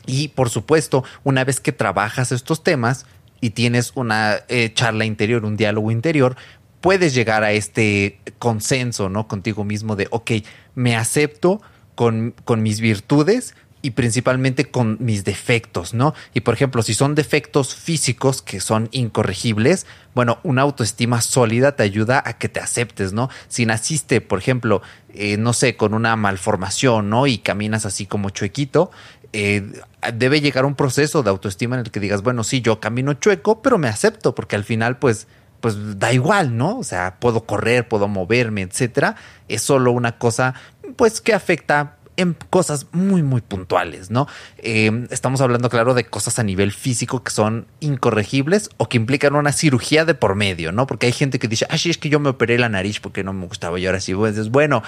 Y por supuesto, una vez que trabajas estos temas y tienes una eh, charla interior, un diálogo interior, puedes llegar a este consenso, ¿no? Contigo mismo de, ok, me acepto con, con mis virtudes, y principalmente con mis defectos, ¿no? Y por ejemplo, si son defectos físicos que son incorregibles, bueno, una autoestima sólida te ayuda a que te aceptes, ¿no? Si naciste, por ejemplo, eh, no sé, con una malformación, ¿no? Y caminas así como chuequito, eh, debe llegar un proceso de autoestima en el que digas, bueno, sí, yo camino chueco, pero me acepto, porque al final, pues, pues da igual, ¿no? O sea, puedo correr, puedo moverme, etcétera. Es solo una cosa, pues, que afecta en cosas muy, muy puntuales, ¿no? Eh, estamos hablando, claro, de cosas a nivel físico que son incorregibles o que implican una cirugía de por medio, ¿no? Porque hay gente que dice, ah, sí, es que yo me operé la nariz porque no me gustaba y ahora sí, pues, bueno,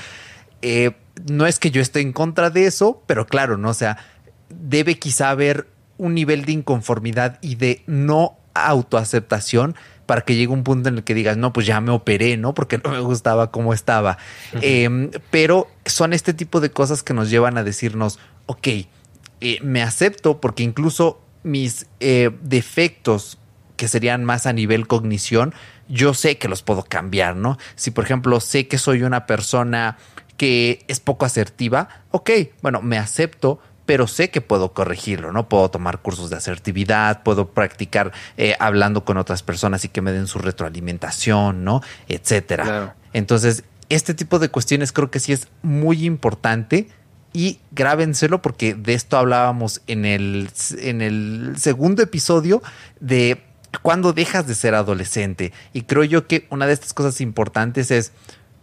eh, no es que yo esté en contra de eso, pero claro, ¿no? O sea, debe quizá haber un nivel de inconformidad y de no autoaceptación para que llegue un punto en el que digas, no, pues ya me operé, ¿no? Porque no me gustaba cómo estaba. Em, pero son este tipo de cosas que nos llevan a decirnos, ok, eh, me acepto porque incluso mis eh, defectos que serían más a nivel cognición, yo sé que los puedo cambiar, ¿no? Si por ejemplo sé que soy una persona que es poco asertiva, ok, bueno, me acepto, pero sé que puedo corregirlo, ¿no? Puedo tomar cursos de asertividad, puedo practicar eh, hablando con otras personas y que me den su retroalimentación, ¿no? Etcétera. Entonces, este tipo de cuestiones creo que sí es muy importante y grábenselo porque de esto hablábamos en el, en el segundo episodio de cuando dejas de ser adolescente. Y creo yo que una de estas cosas importantes es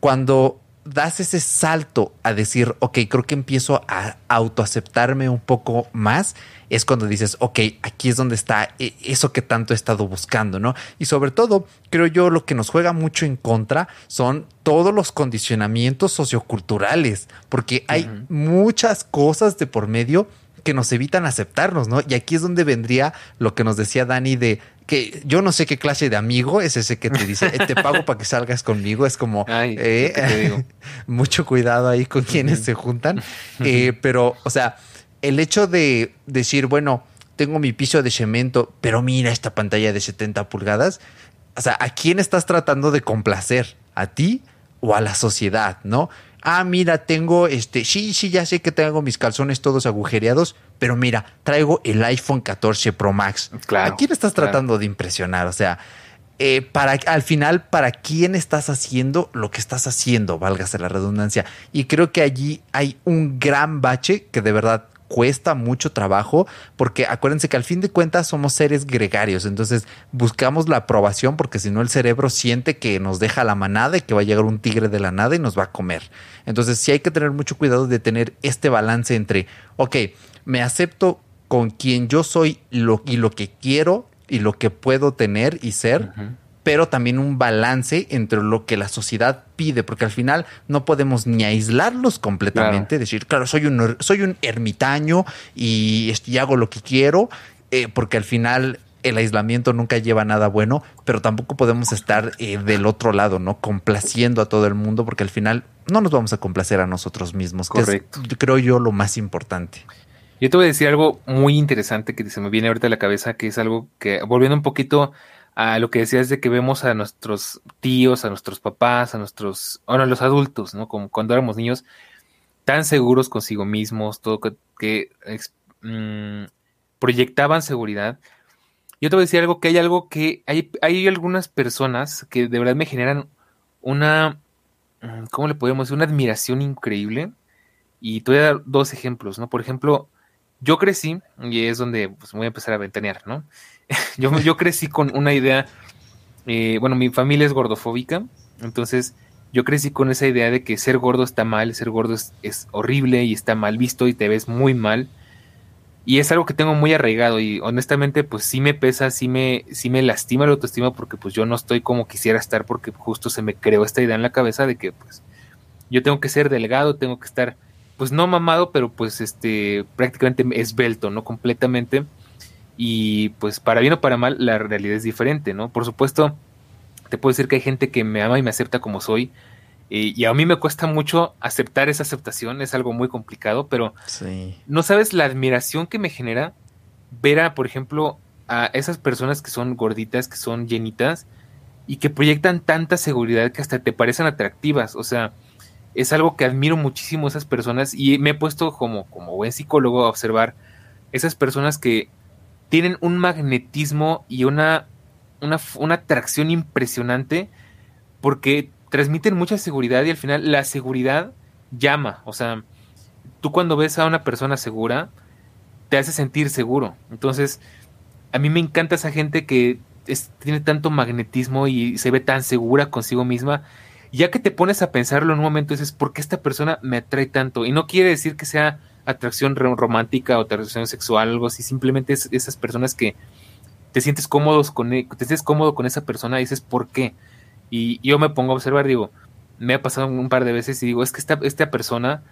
cuando das ese salto a decir, ok, creo que empiezo a autoaceptarme un poco más, es cuando dices, ok, aquí es donde está e-, eso que tanto he estado buscando, ¿no? Y sobre todo, creo yo, lo que nos juega mucho en contra son todos los condicionamientos socioculturales, porque hay muchas cosas de por medio que nos evitan aceptarnos, ¿no? Y aquí es donde vendría lo que nos decía Dani de que yo no sé qué clase de amigo es ese que te dice, eh, te pago para que salgas conmigo. Es como, eh, mucho cuidado ahí con quienes se juntan. Eh, pero, o sea, el hecho de decir, bueno, tengo mi piso de cemento, pero mira esta pantalla de 70 pulgadas. O sea, ¿a quién estás tratando de complacer? ¿A ti o a la sociedad? ¿No? Ah, mira, tengo este, sí, sí, ya sé que tengo mis calzones todos agujereados, pero mira, traigo el iPhone 14 Pro Max. Claro, ¿A quién estás tratando de impresionar? O sea, eh, para, al final, ¿para quién estás haciendo lo que estás haciendo? Válgase la redundancia. Y creo que allí hay un gran bache que de verdad cuesta mucho trabajo porque acuérdense que al fin de cuentas somos seres gregarios, entonces buscamos la aprobación porque si no el cerebro siente que nos deja la manada y que va a llegar un tigre de la nada y nos va a comer. Entonces sí hay que tener mucho cuidado de tener este balance entre, ok, me acepto con quien yo soy lo, y lo que quiero y lo que puedo tener y ser pero también un balance entre lo que la sociedad pide, porque al final no podemos ni aislarlos completamente, decir, claro, soy un, soy un ermitaño y, hago lo que quiero, eh, porque al final el aislamiento nunca lleva nada bueno, pero tampoco podemos estar eh, del otro lado, ¿no? Complaciendo a todo el mundo, porque al final no nos vamos a complacer a nosotros mismos, Correcto. que es, creo yo, lo más importante. Yo te voy a decir algo muy interesante que se me viene ahorita a la cabeza, que es algo que, volviendo un poquito a lo que decías de que vemos a nuestros tíos, a nuestros papás, a nuestros, bueno, a los adultos, ¿no? Como cuando éramos niños, tan seguros consigo mismos, todo que, mm, proyectaban seguridad. Yo te voy a decir algo que hay algo que hay, hay algunas personas que de verdad me generan una, mm, ¿cómo le podemos decir? Una admiración increíble. Y te voy a dar dos ejemplos, ¿no? Por ejemplo, yo crecí, y es donde pues, voy a empezar a ventanear, ¿no? yo, yo crecí con una idea, eh, bueno, mi familia es gordofóbica, entonces yo crecí con esa idea de que ser gordo está mal, ser gordo es, horrible y está mal visto y te ves muy mal. Y es algo que tengo muy arraigado y honestamente pues sí me pesa, sí me, sí me lastima la autoestima porque pues yo no estoy como quisiera estar porque justo se me creó esta idea en la cabeza de que pues yo tengo que ser delgado, tengo que estar pues no mamado, pero pues este prácticamente esbelto, ¿no? Completamente. Y pues para bien o para mal, la realidad es diferente, ¿no? Por supuesto, te puedo decir que hay gente que me ama y me acepta como soy. Eh, y a mí me cuesta mucho aceptar esa aceptación, es algo muy complicado, pero no sabes la admiración que me genera ver a, por ejemplo, a esas personas que son gorditas, que son llenitas y que proyectan tanta seguridad que hasta te parecen atractivas. O sea, es algo que admiro muchísimo esas personas y me he puesto como, como buen psicólogo a observar esas personas que tienen un magnetismo y una, una, atracción impresionante porque transmiten mucha seguridad y al final la seguridad llama. O sea, tú cuando ves a una persona segura, te hace sentir seguro. Entonces, a mí me encanta esa gente que tiene tanto magnetismo y se ve tan segura consigo misma ya que te pones a pensarlo en un momento, dices, ¿por qué esta persona me atrae tanto? Y no quiere decir que sea atracción romántica o atracción sexual, algo así, simplemente es esas personas que te sientes cómodos con, e, te sientes cómodo con esa persona y dices, ¿por qué? Y yo me pongo a observar, digo, me ha pasado un par de veces y digo, es que esta, esta persona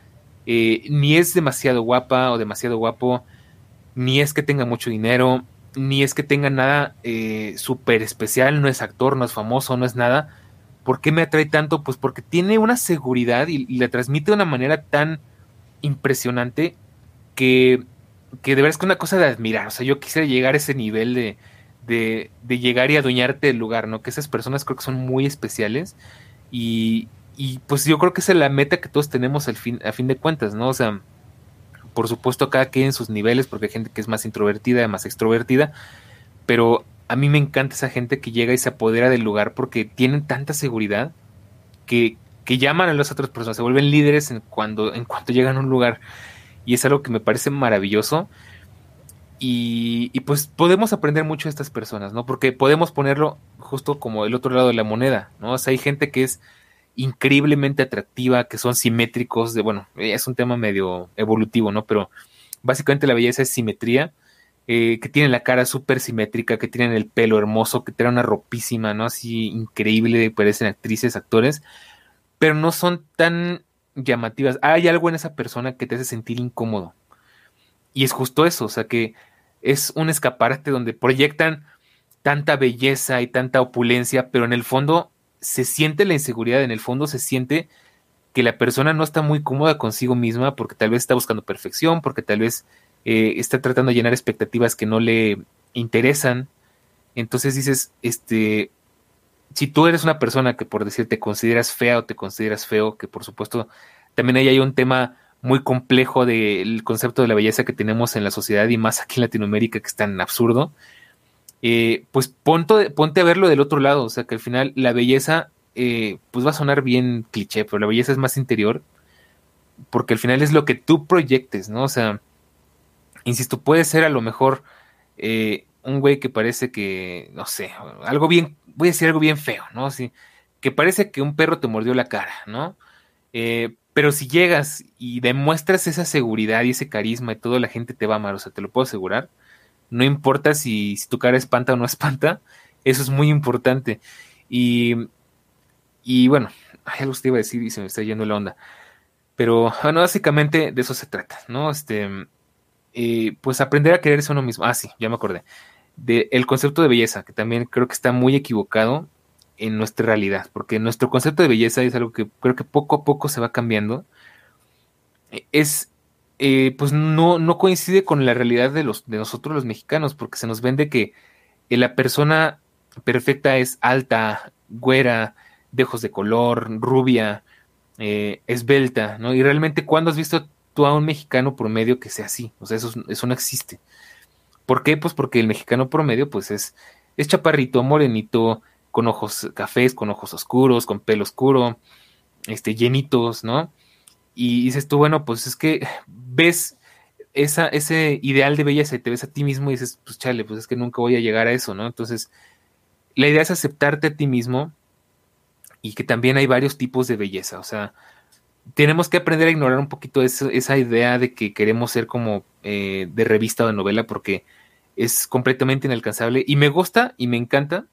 eh, ni es demasiado guapa o demasiado guapo, ni es que tenga mucho dinero, ni es que tenga nada eh, súper especial, no es actor, no es famoso, no es nada. ¿Por qué me atrae tanto? Pues porque tiene una seguridad y, le transmite de una manera tan impresionante que, que de verdad es que una cosa de admirar. O sea, yo quisiera llegar a ese nivel de, de, llegar y adueñarte del lugar, ¿no? Que esas personas creo que son muy especiales y, y pues yo creo que esa es la meta que todos tenemos al fin, a fin de cuentas, ¿no? O sea, por supuesto cada quien en sus niveles, porque hay gente que es más introvertida, más extrovertida, pero a mí me encanta esa gente que llega y se apodera del lugar porque tienen tanta seguridad que, que llaman a las otras personas, se vuelven líderes en, cuando, en cuanto llegan a un lugar. Y es algo que me parece maravilloso. Y, pues podemos aprender mucho de estas personas, ¿no? Porque podemos ponerlo justo como el otro lado de la moneda, ¿no? O sea, hay gente que es increíblemente atractiva, que son simétricos, de bueno, es un tema medio evolutivo, ¿no? Pero básicamente la belleza es simetría, eh, que tienen la cara súper simétrica, que tienen el pelo hermoso, que tienen una ropísima, ¿no? Así increíble, parecen actrices, actores, pero no son tan llamativas. Hay algo en esa persona que te hace sentir incómodo. Y es justo eso, o sea que es un escaparate donde proyectan tanta belleza y tanta opulencia, pero en el fondo se siente la inseguridad, en el fondo se siente que la persona no está muy cómoda consigo misma porque tal vez está buscando perfección, porque tal vez eh, está tratando de llenar expectativas que no le interesan. Entonces dices, este, si tú eres una persona que por decir te consideras fea o te consideras feo, que por supuesto también ahí hay un tema muy complejo del concepto de la belleza que tenemos en la sociedad y más aquí en Latinoamérica que es tan absurdo, eh, pues ponte, ponte, a verlo del otro lado, o sea que al final la belleza, eh, pues va a sonar bien cliché, pero la belleza es más interior, porque al final es lo que tú proyectes, ¿no? O sea, insisto, puede ser a lo mejor eh, un güey que parece que, no sé, algo bien, voy a decir algo bien feo, ¿no? Sí, que parece que un perro te mordió la cara, ¿no? pero si llegas y demuestras esa seguridad y ese carisma y todo, la gente te va a amar, o sea, te lo puedo asegurar no importa si, tu cara espanta o no espanta, eso es muy importante. Y, y bueno, algo te iba a decir y se me está yendo la onda. Pero bueno, básicamente de eso se trata, ¿no? Este, eh, pues aprender a quererse a uno mismo. Ah, sí, ya me acordé. De el concepto de belleza, que también creo que está muy equivocado en nuestra realidad, porque nuestro concepto de belleza es algo que creo que poco a poco se va cambiando. Es eh, pues no, no coincide con la realidad de, los, de nosotros los mexicanos, porque se nos vende que la persona perfecta es alta, güera, de ojos de color, rubia, eh, esbelta, ¿no? Y realmente, ¿cuándo has visto tú a un mexicano promedio que sea así? O sea, eso, eso no existe. ¿Por qué? Pues porque el mexicano promedio, pues es, es chaparrito, morenito, con ojos cafés, con ojos oscuros, con pelo oscuro, este, llenitos, ¿no? y dices tú, bueno, pues es que ves esa, ese ideal de belleza y te ves a ti mismo y dices, pues chale, pues es que nunca voy a llegar a eso, ¿no? Entonces, la idea es aceptarte a ti mismo y que también hay varios tipos de belleza, o sea, tenemos que aprender a ignorar un poquito esa idea de que queremos ser como eh, de revista o de novela porque es completamente inalcanzable y me gusta y me encanta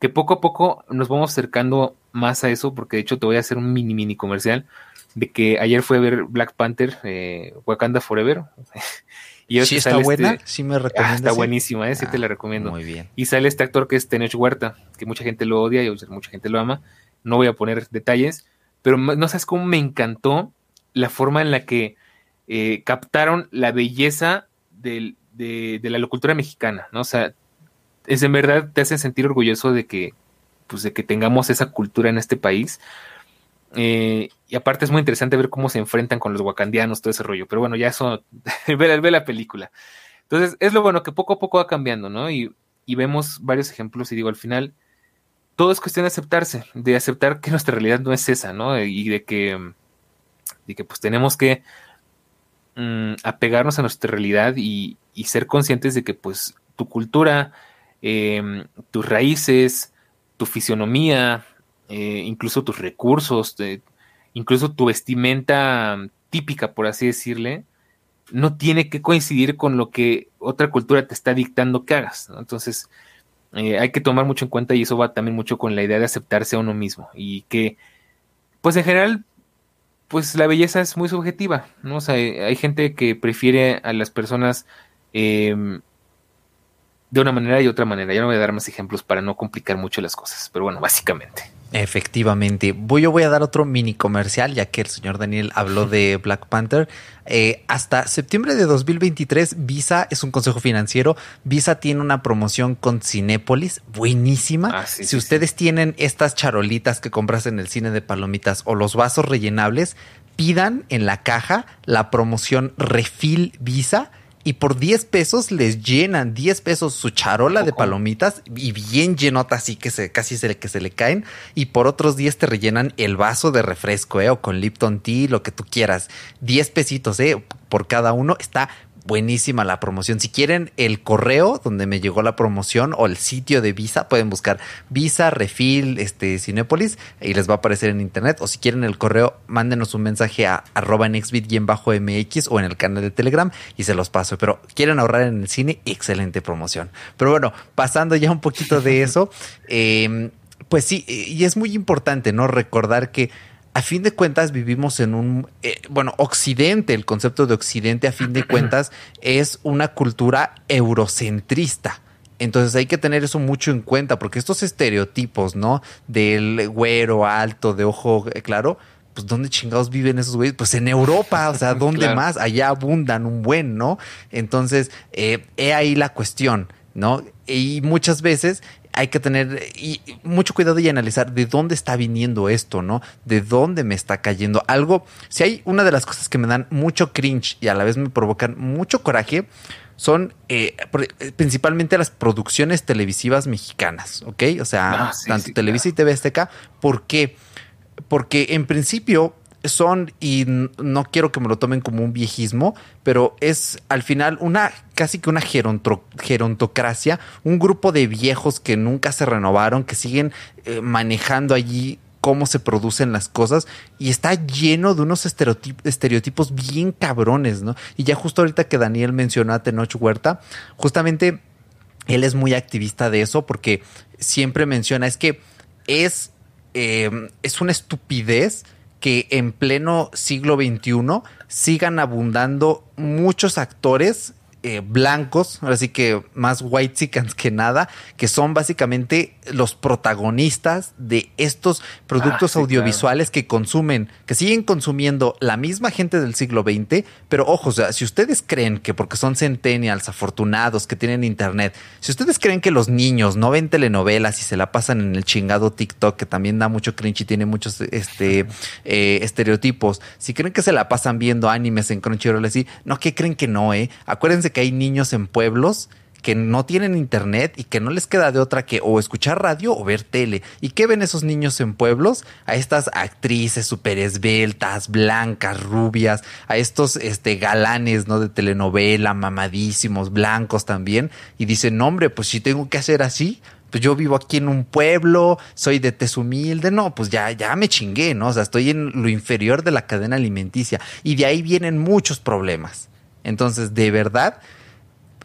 que poco a poco nos vamos acercando más a eso porque de hecho te voy a hacer un mini mini comercial de que ayer fue a ver Black Panther, eh, Wakanda Forever. y sí, está buena, este sí me recomiendo. Ah, está buenísima, ¿eh? sí te la ah, recomiendo. Muy bien. Y sale este actor que es Tenech Huerta, que mucha gente lo odia y mucha gente lo ama. No voy a poner detalles, pero no sabes cómo me encantó la forma en la que eh, captaron la belleza de, la locutora mexicana, ¿no? O sea, es en verdad te hacen sentir orgulloso de que, pues, de que tengamos esa cultura en este país eh, y aparte es muy interesante ver cómo se enfrentan con los wakandianos, todo ese rollo. Pero bueno, ya eso, ve, la película. Entonces, es lo bueno que poco a poco va cambiando, ¿no? Y, vemos varios ejemplos y digo, al final, todo es cuestión de aceptarse, de aceptar que nuestra realidad no es esa, ¿no? Y de que, de que pues tenemos que mm, apegarnos a nuestra realidad y, ser conscientes de que pues tu cultura, em, tus raíces, tu fisionomía, eh, incluso tus recursos, incluso tu vestimenta típica, por así decirle, no tiene que coincidir con lo que otra cultura te está dictando que hagas. Entonces, eh, hay que tomar mucho en cuenta y eso va también mucho con la idea de aceptarse a uno mismo y que, pues en general, pues la belleza es muy subjetiva, ¿no? Sea, hay gente que prefiere a las personas em, de una manera y otra manera. Ya no voy a dar más ejemplos para no complicar mucho las cosas, pero bueno, básicamente. Efectivamente. Voy, yo voy a dar otro mini comercial, ya que el señor Daniel habló de Black Panther. Eh, hasta septiembre de 2023, Visa es un consejo financiero. Visa tiene una promoción con Cinépolis, buenísima. Ah, si ustedes tienen estas charolitas que compras en el cine de palomitas o los vasos rellenables, pidan en la caja la promoción Refil Visa y por 10 pesos les llenan 10 pesos su charola de palomitas y bien llenota así que se, casi se le, que se le caen y por otros 10 te rellenan el vaso de refresco eh, o con Lipton Tea, lo que tú quieras. 10 pesitos eh, por cada uno. Está buenísima la promoción. Si quieren el correo donde me llegó la promoción o el sitio de Visa, pueden buscar Visa, Refil, este, Cinépolis y les va a aparecer en internet. O si quieren el correo, mándenos un mensaje a arroba nextbit-mx o en el canal de Telegram y se los paso. Pero quieren ahorrar en el cine, excelente promoción. Pero bueno, pasando ya un poquito de eso, eh, pues sí, y es muy importante, ¿no? Recordar que a fin de cuentas vivimos en un, eh, bueno, Occidente, el concepto de Occidente a fin de cuentas es una cultura eurocentrista. Entonces hay que tener eso mucho en cuenta porque estos estereotipos, ¿no? Del güero alto, de ojo eh, claro, pues ¿dónde chingados viven esos güeyes? Pues en Europa, o sea, ¿dónde más? Allá abundan un buen, ¿no? Entonces, eh, he ahí la cuestión, ¿no? Y muchas veces hay que tener y, mucho cuidado y analizar de dónde está viniendo esto, ¿no? De dónde me está cayendo. Algo, si hay una de las cosas que me dan mucho cringe y a la vez me provocan mucho coraje, son eh, principalmente las producciones televisivas mexicanas, ¿ok? O sea, ah, tanto Televisa y TV Azteca. ¿Por qué? Porque en principio son, y no quiero que me lo tomen como un viejismo, pero es al final una casi que una gerontocracia, un grupo de viejos que nunca se renovaron, que siguen eh, manejando allí cómo se producen las cosas y está lleno de unos estereotipos bien cabrones, ¿no? Y ya justo ahorita que Daniel mencionó a Tenoch Huerta, justamente él es muy activista de eso porque siempre menciona, es que es, eh, es una estupidez que en pleno siglo XXI sigan abundando muchos actores eh, blancos, así que más white chickens que nada, que son básicamente los protagonistas de estos productos ah, audiovisuales que consumen, que siguen consumiendo la misma gente del siglo XX, pero ojo, o sea, si ustedes creen que porque son centennials afortunados que tienen internet, si ustedes creen que los niños no ven telenovelas y se la pasan en el chingado TikTok, que también da mucho cringe y tiene muchos este, eh, estereotipos, si creen que se la pasan viendo animes en Crunchyroll así, no, que creen que no, eh? Acuérdense que hay niños en pueblos que no tienen internet y que no les queda de otra que o escuchar radio o ver tele. ¿Y qué ven esos niños en pueblos? A estas actrices súper esbeltas, blancas, rubias, a estos este, galanes ¿no? de telenovela, mamadísimos, blancos también. Y dicen, hombre, pues si tengo que hacer así, pues yo vivo aquí en un pueblo, soy de tez humilde, no, pues ya, ya me chingué, ¿no? O sea, estoy en lo inferior de la cadena alimenticia. Y de ahí vienen muchos problemas. Entonces, de verdad,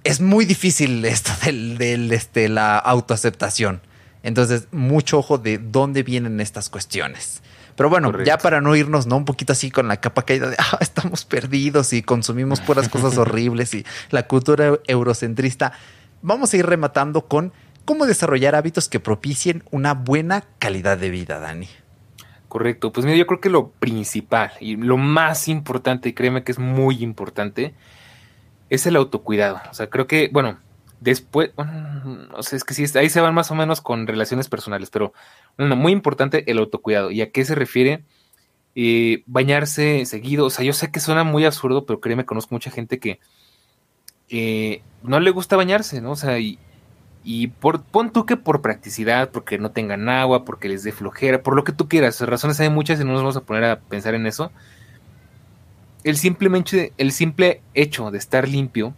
es muy difícil esto del, este, la autoaceptación. Entonces, mucho ojo de dónde vienen estas cuestiones. Pero bueno, ya para no irnos, ¿no? Un poquito así con la capa caída de, ah, estamos perdidos y consumimos puras cosas horribles y la cultura eurocentrista, vamos a ir rematando con cómo desarrollar hábitos que propicien una buena calidad de vida, Dani. Correcto, pues mira, yo creo que lo principal y lo más importante, y créeme que es muy importante, es el autocuidado. O sea, creo que, bueno, después, no sé, es que sí, ahí se van más o menos con relaciones personales, pero bueno, muy importante el autocuidado. ¿Y a qué se refiere? Eh, bañarse seguido. O sea, yo sé que suena muy absurdo, pero créeme, conozco mucha gente que eh, no le gusta bañarse, ¿no? O sea, y, y por, pon tú que por practicidad, porque no tengan agua, porque les dé flojera, por lo que tú quieras, razones hay muchas y no nos vamos a poner a pensar en eso. El, simplemente, el simple hecho de estar limpio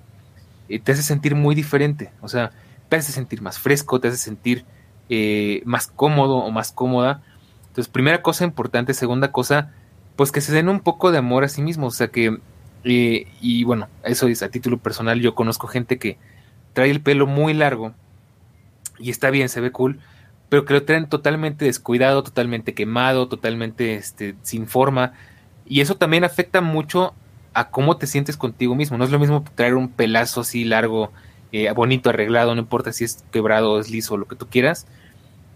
eh, te hace sentir muy diferente. O sea, te hace sentir más fresco, te hace sentir eh, más cómodo o más cómoda. Entonces, primera cosa importante, segunda cosa, pues que se den un poco de amor a sí mismos, o sea que, eh, y bueno, eso es a título personal, yo conozco gente que trae el pelo muy largo y está bien, se ve cool, pero que lo traen totalmente descuidado, totalmente quemado, totalmente este, sin forma, y eso también afecta mucho a cómo te sientes contigo mismo, no es lo mismo traer un pelazo así largo, eh, bonito, arreglado, no importa si es quebrado es liso, lo que tú quieras,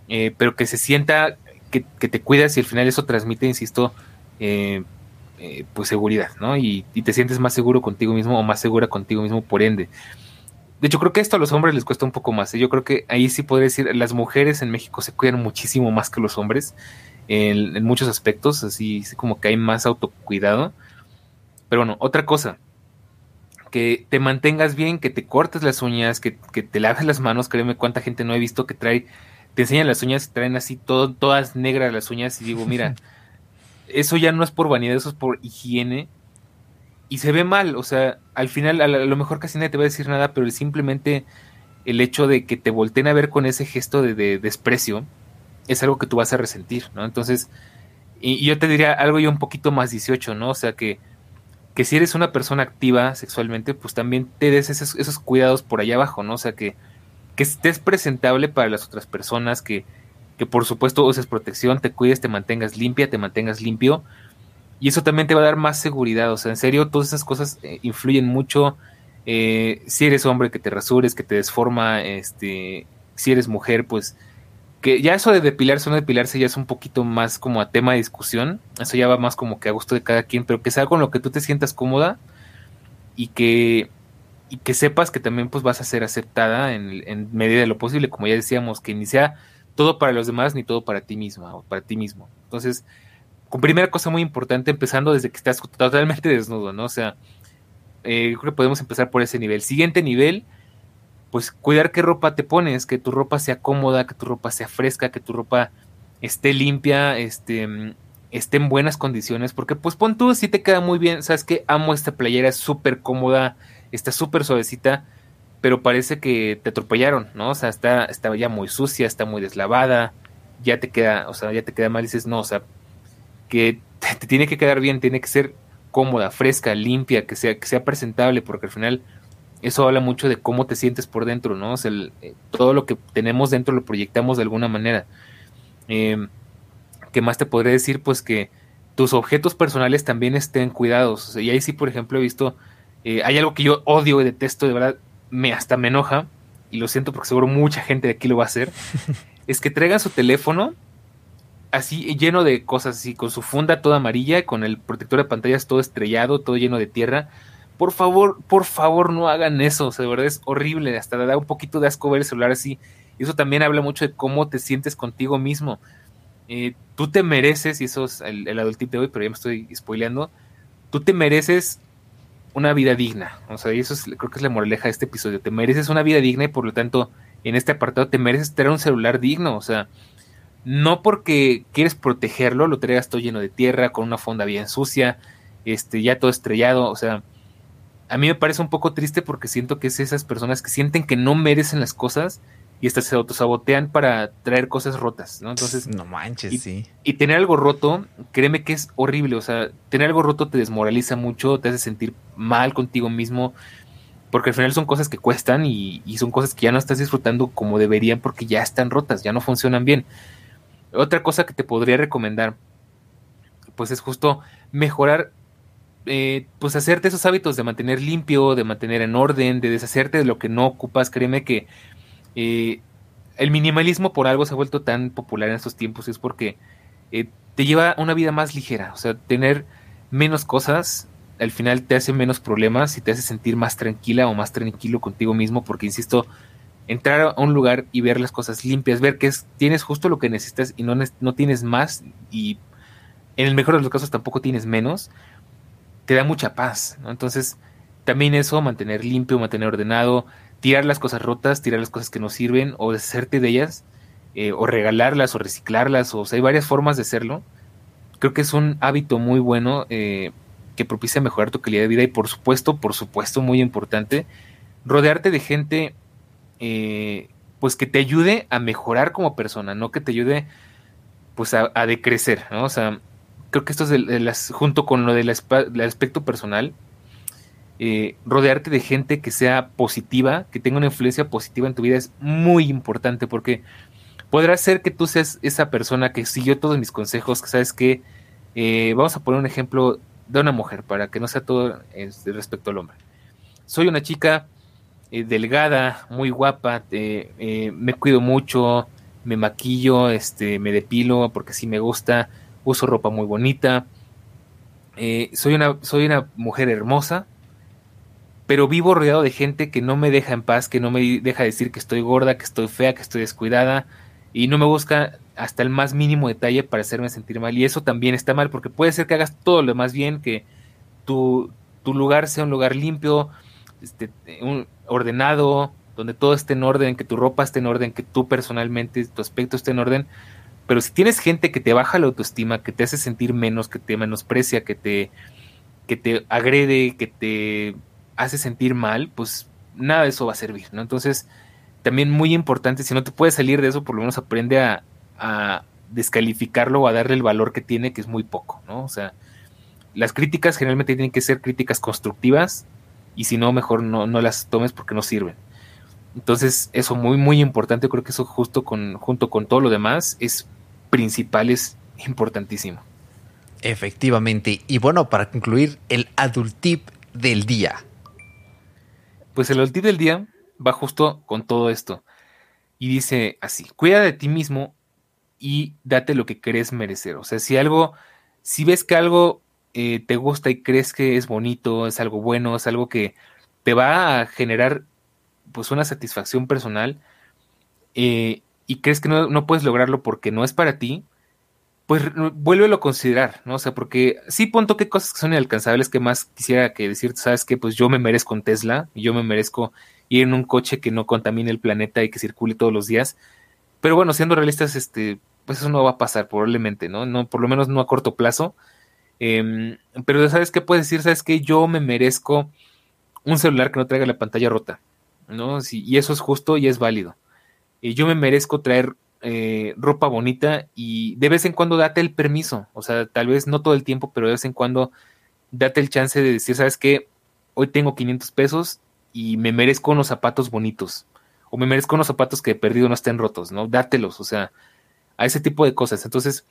eh, pero que se sienta que, te cuidas y al final eso transmite, insisto, eh, eh, pues seguridad, ¿no? Y, te sientes más seguro contigo mismo o más segura contigo mismo por ende. De hecho, creo que esto a los hombres les cuesta un poco más. Yo creo que ahí sí podría decir, las mujeres en México se cuidan muchísimo más que los hombres en, muchos aspectos, así, como que hay más autocuidado. Pero bueno, otra cosa, que te mantengas bien, que te cortes las uñas, que, que te laves las manos, créeme cuánta gente no he visto que trae te enseñan las uñas traen así todo, todas negras las uñas y digo, mira, eso ya no es por vanidad, eso es por higiene y se ve mal, o sea, al final a lo mejor casi nadie te va a decir nada, pero simplemente el hecho de que te volteen a ver con ese gesto de, desprecio es algo que tú vas a resentir, ¿no? Entonces, y, yo te diría algo yo un poquito más 18, ¿no? O sea, que, que si eres una persona activa sexualmente, pues también te des esos, esos cuidados por allá abajo, ¿no? O sea, que que estés presentable para las otras personas, que, que por supuesto uses protección, te cuides, te mantengas limpia, te mantengas limpio. Y eso también te va a dar más seguridad. O sea, en serio, todas esas cosas eh, influyen mucho. Eh, si eres hombre, que te rasures, que te desforma. Este, si eres mujer, pues que ya eso de depilarse o no depilarse ya es un poquito más como a tema de discusión. Eso ya va más como que a gusto de cada quien, pero que sea con lo que tú te sientas cómoda y que y que sepas que también pues vas a ser aceptada en, medida de lo posible, como ya decíamos, que ni sea todo para los demás ni todo para ti misma o para ti mismo. Entonces, primera cosa muy importante, empezando desde que estás totalmente desnudo, ¿no? O sea, eh, creo que podemos empezar por ese nivel. Siguiente nivel, pues cuidar qué ropa te pones, que tu ropa sea cómoda, que tu ropa sea fresca, que tu ropa esté limpia, este, esté en buenas condiciones, porque pues pon tú, si te queda muy bien, sabes que amo esta playera, es súper cómoda, está súper suavecita, pero parece que te atropellaron, ¿no? O sea, está, está ya muy sucia, está muy deslavada, ya te queda, o sea, ya te queda mal y dices, no, o sea, que te, tiene que quedar bien, tiene que ser cómoda, fresca, limpia, que sea, que sea presentable, porque al final eso habla mucho de cómo te sientes por dentro, ¿no? O sea, eh, todo lo que tenemos dentro lo proyectamos de alguna manera. Eh, ¿Qué más te podré decir? Pues que tus objetos personales también estén cuidados. y ahí sí, por ejemplo, he visto eh, hay algo que yo odio y detesto, de verdad, me hasta me enoja, y lo siento porque seguro mucha gente de aquí lo va a hacer, es que traigan su teléfono así lleno de cosas así, con su funda toda amarilla, con el protector de pantallas todo estrellado, todo lleno de tierra. Por favor, por favor, no hagan eso, o sea, de verdad es horrible, hasta da un poquito de asco ver el celular así. Y eso también habla mucho de cómo te sientes contigo mismo. Eh, tú te mereces, y eso es el, el de hoy, pero ya me estoy spoileando, tú te mereces una vida digna. O sea, y eso es, creo que es la moraleja de este episodio. Te mereces una vida digna y por lo tanto, en este apartado te mereces tener un celular digno. O sea, no porque quieres protegerlo, lo traigas todo lleno de tierra, con una fonda bien sucia, este, ya todo estrellado. O sea, a mí me parece un poco triste porque siento que es esas personas que sienten que no merecen las cosas y hasta se autosabotean para traer cosas rotas, ¿no? Entonces, no manches, y, sí. Y tener algo roto, créeme que es horrible, o sea, tener algo roto te desmoraliza mucho, te hace sentir mal contigo mismo, porque al final son cosas que cuestan y, son cosas que ya no estás disfrutando como deberían porque ya están rotas, ya no funcionan bien. Otra cosa que te podría recomendar, pues es justo mejorar eh, pues hacerte esos hábitos de mantener limpio, de mantener en orden, de deshacerte de lo que no ocupas. Créeme que eh, el minimalismo por algo se ha vuelto tan popular en estos tiempos, es porque eh, te lleva una vida más ligera, o sea, tener menos cosas al final te hace menos problemas y te hace sentir más tranquila o más tranquilo contigo mismo, porque insisto, entrar a un lugar y ver las cosas limpias, ver que es, tienes justo lo que necesitas y no, no tienes más y en el mejor de los casos tampoco tienes menos, te da mucha paz, Entonces, también eso, mantener limpio, mantener ordenado, tirar las cosas rotas, tirar las cosas que no sirven o deshacerte de ellas eh, o regalarlas o reciclarlas o, sea, hay varias formas de hacerlo. Creo que es un hábito muy bueno eh, que propicia mejorar tu calidad de vida y por supuesto, por supuesto, muy importante, rodearte de gente eh, pues que te ayude a mejorar como persona, no que te ayude pues a, decrecer, ¿no? O sea, creo que esto es de, las, junto con lo del aspecto personal, eh, rodearte de gente que sea positiva, que tenga una influencia positiva en tu vida es muy importante porque podrá ser que tú seas esa persona que siguió todos mis consejos, que sabes que, eh, vamos a poner un ejemplo de una mujer para que no sea todo este, respecto al hombre. Soy una chica eh, delgada, muy guapa, me cuido mucho, me maquillo, este, me depilo porque sí me gusta, uso ropa muy bonita, soy, una, soy una mujer hermosa, pero vivo rodeado de gente que no me deja en paz, que no me deja decir que estoy gorda, que estoy fea, que estoy descuidada y no me busca hasta el más mínimo detalle para hacerme sentir mal. Y eso también está mal porque puede ser que hagas todo lo más bien, que tu, tu lugar sea un lugar limpio, este, un, ordenado, donde todo esté en orden, que tu ropa esté en orden, que tú personalmente, tu aspecto esté en orden. Pero si tienes gente que te baja la autoestima, que te hace sentir menos, que te menosprecia, que te, que te agrede, que te hace sentir mal, pues nada de eso va a servir, ¿no? Entonces, también muy importante, si no te puedes salir de eso, por lo menos aprende a, descalificarlo o a darle el valor que tiene, que es muy poco, ¿no? O sea, las críticas generalmente tienen que ser críticas constructivas y si no, mejor no, no las tomes porque no sirven. Entonces, eso muy, muy importante, creo que eso justo con, junto con todo lo demás es principal, es importantísimo. Efectivamente. Y bueno, para concluir, el adultip del día. Pues el tip del día va justo con todo esto. Y dice así, cuida de ti mismo y date lo que crees merecer. O sea, si algo, si ves que algo eh, te gusta y crees que es bonito, es algo bueno, es algo que te va a generar pues una satisfacción personal eh, y crees que no, no, puedes lograrlo porque no es para ti, pues vuélvelo a considerar, ¿no? O sea, porque sí punto qué cosas que son inalcanzables que más quisiera que decirte, sabes que pues yo me merezco un Tesla, y yo me merezco ir en un coche que no contamine el planeta y que circule todos los días. Pero bueno, siendo realistas, este, pues eso no va a pasar probablemente, ¿no? No, por lo menos no a corto plazo. Em, pero sabes qué puedes decir, sabes que yo me merezco un celular que no traiga la pantalla rota, ¿no? Sí, y eso es justo y es válido. Y yo me merezco traer eh, ropa bonita y de vez en cuando date el permiso, o sea, tal vez no todo el tiempo, pero de vez en cuando date el chance de decir, ¿sabes qué? Hoy tengo 500 pesos y me merezco unos zapatos bonitos, o me merezco unos zapatos que he perdido no estén rotos, ¿no? Dátelos, o sea, a ese tipo de cosas. Entonces,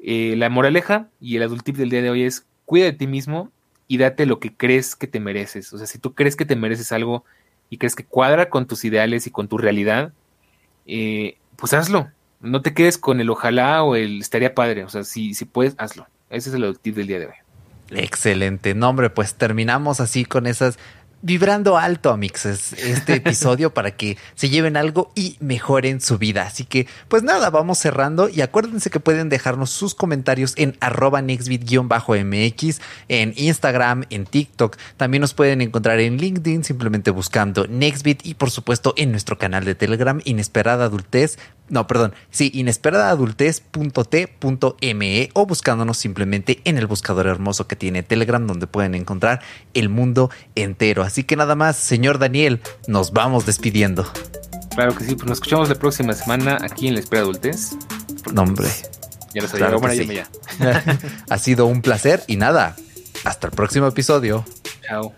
eh, la moraleja y el adultip del día de hoy es, cuida de ti mismo y date lo que crees que te mereces. O sea, si tú crees que te mereces algo y crees que cuadra con tus ideales y con tu realidad, eh, pues hazlo. No te quedes con el ojalá o el estaría padre. O sea, si, si puedes, hazlo. Ese es el tip del día de hoy. Excelente nombre, pues terminamos así con esas vibrando alto, amixes, este episodio para que se lleven algo y mejoren su vida. Así que, pues nada, vamos cerrando y acuérdense que pueden dejarnos sus comentarios en arroba nextbit-mx, en Instagram, en TikTok. También nos pueden encontrar en LinkedIn simplemente buscando Nextbit y por supuesto en nuestro canal de Telegram Inesperada Adultez no, perdón, sí, inesperadaadultez.t.me o buscándonos simplemente en el buscador hermoso que tiene Telegram donde pueden encontrar el mundo entero. Así que nada más, señor Daniel, nos vamos despidiendo. Claro que sí, pues nos escuchamos la próxima semana aquí en La Espera Adultez. No, hombre. Ya lo sabía, bueno, ya. ha sido un placer y nada, hasta el próximo episodio. Chao.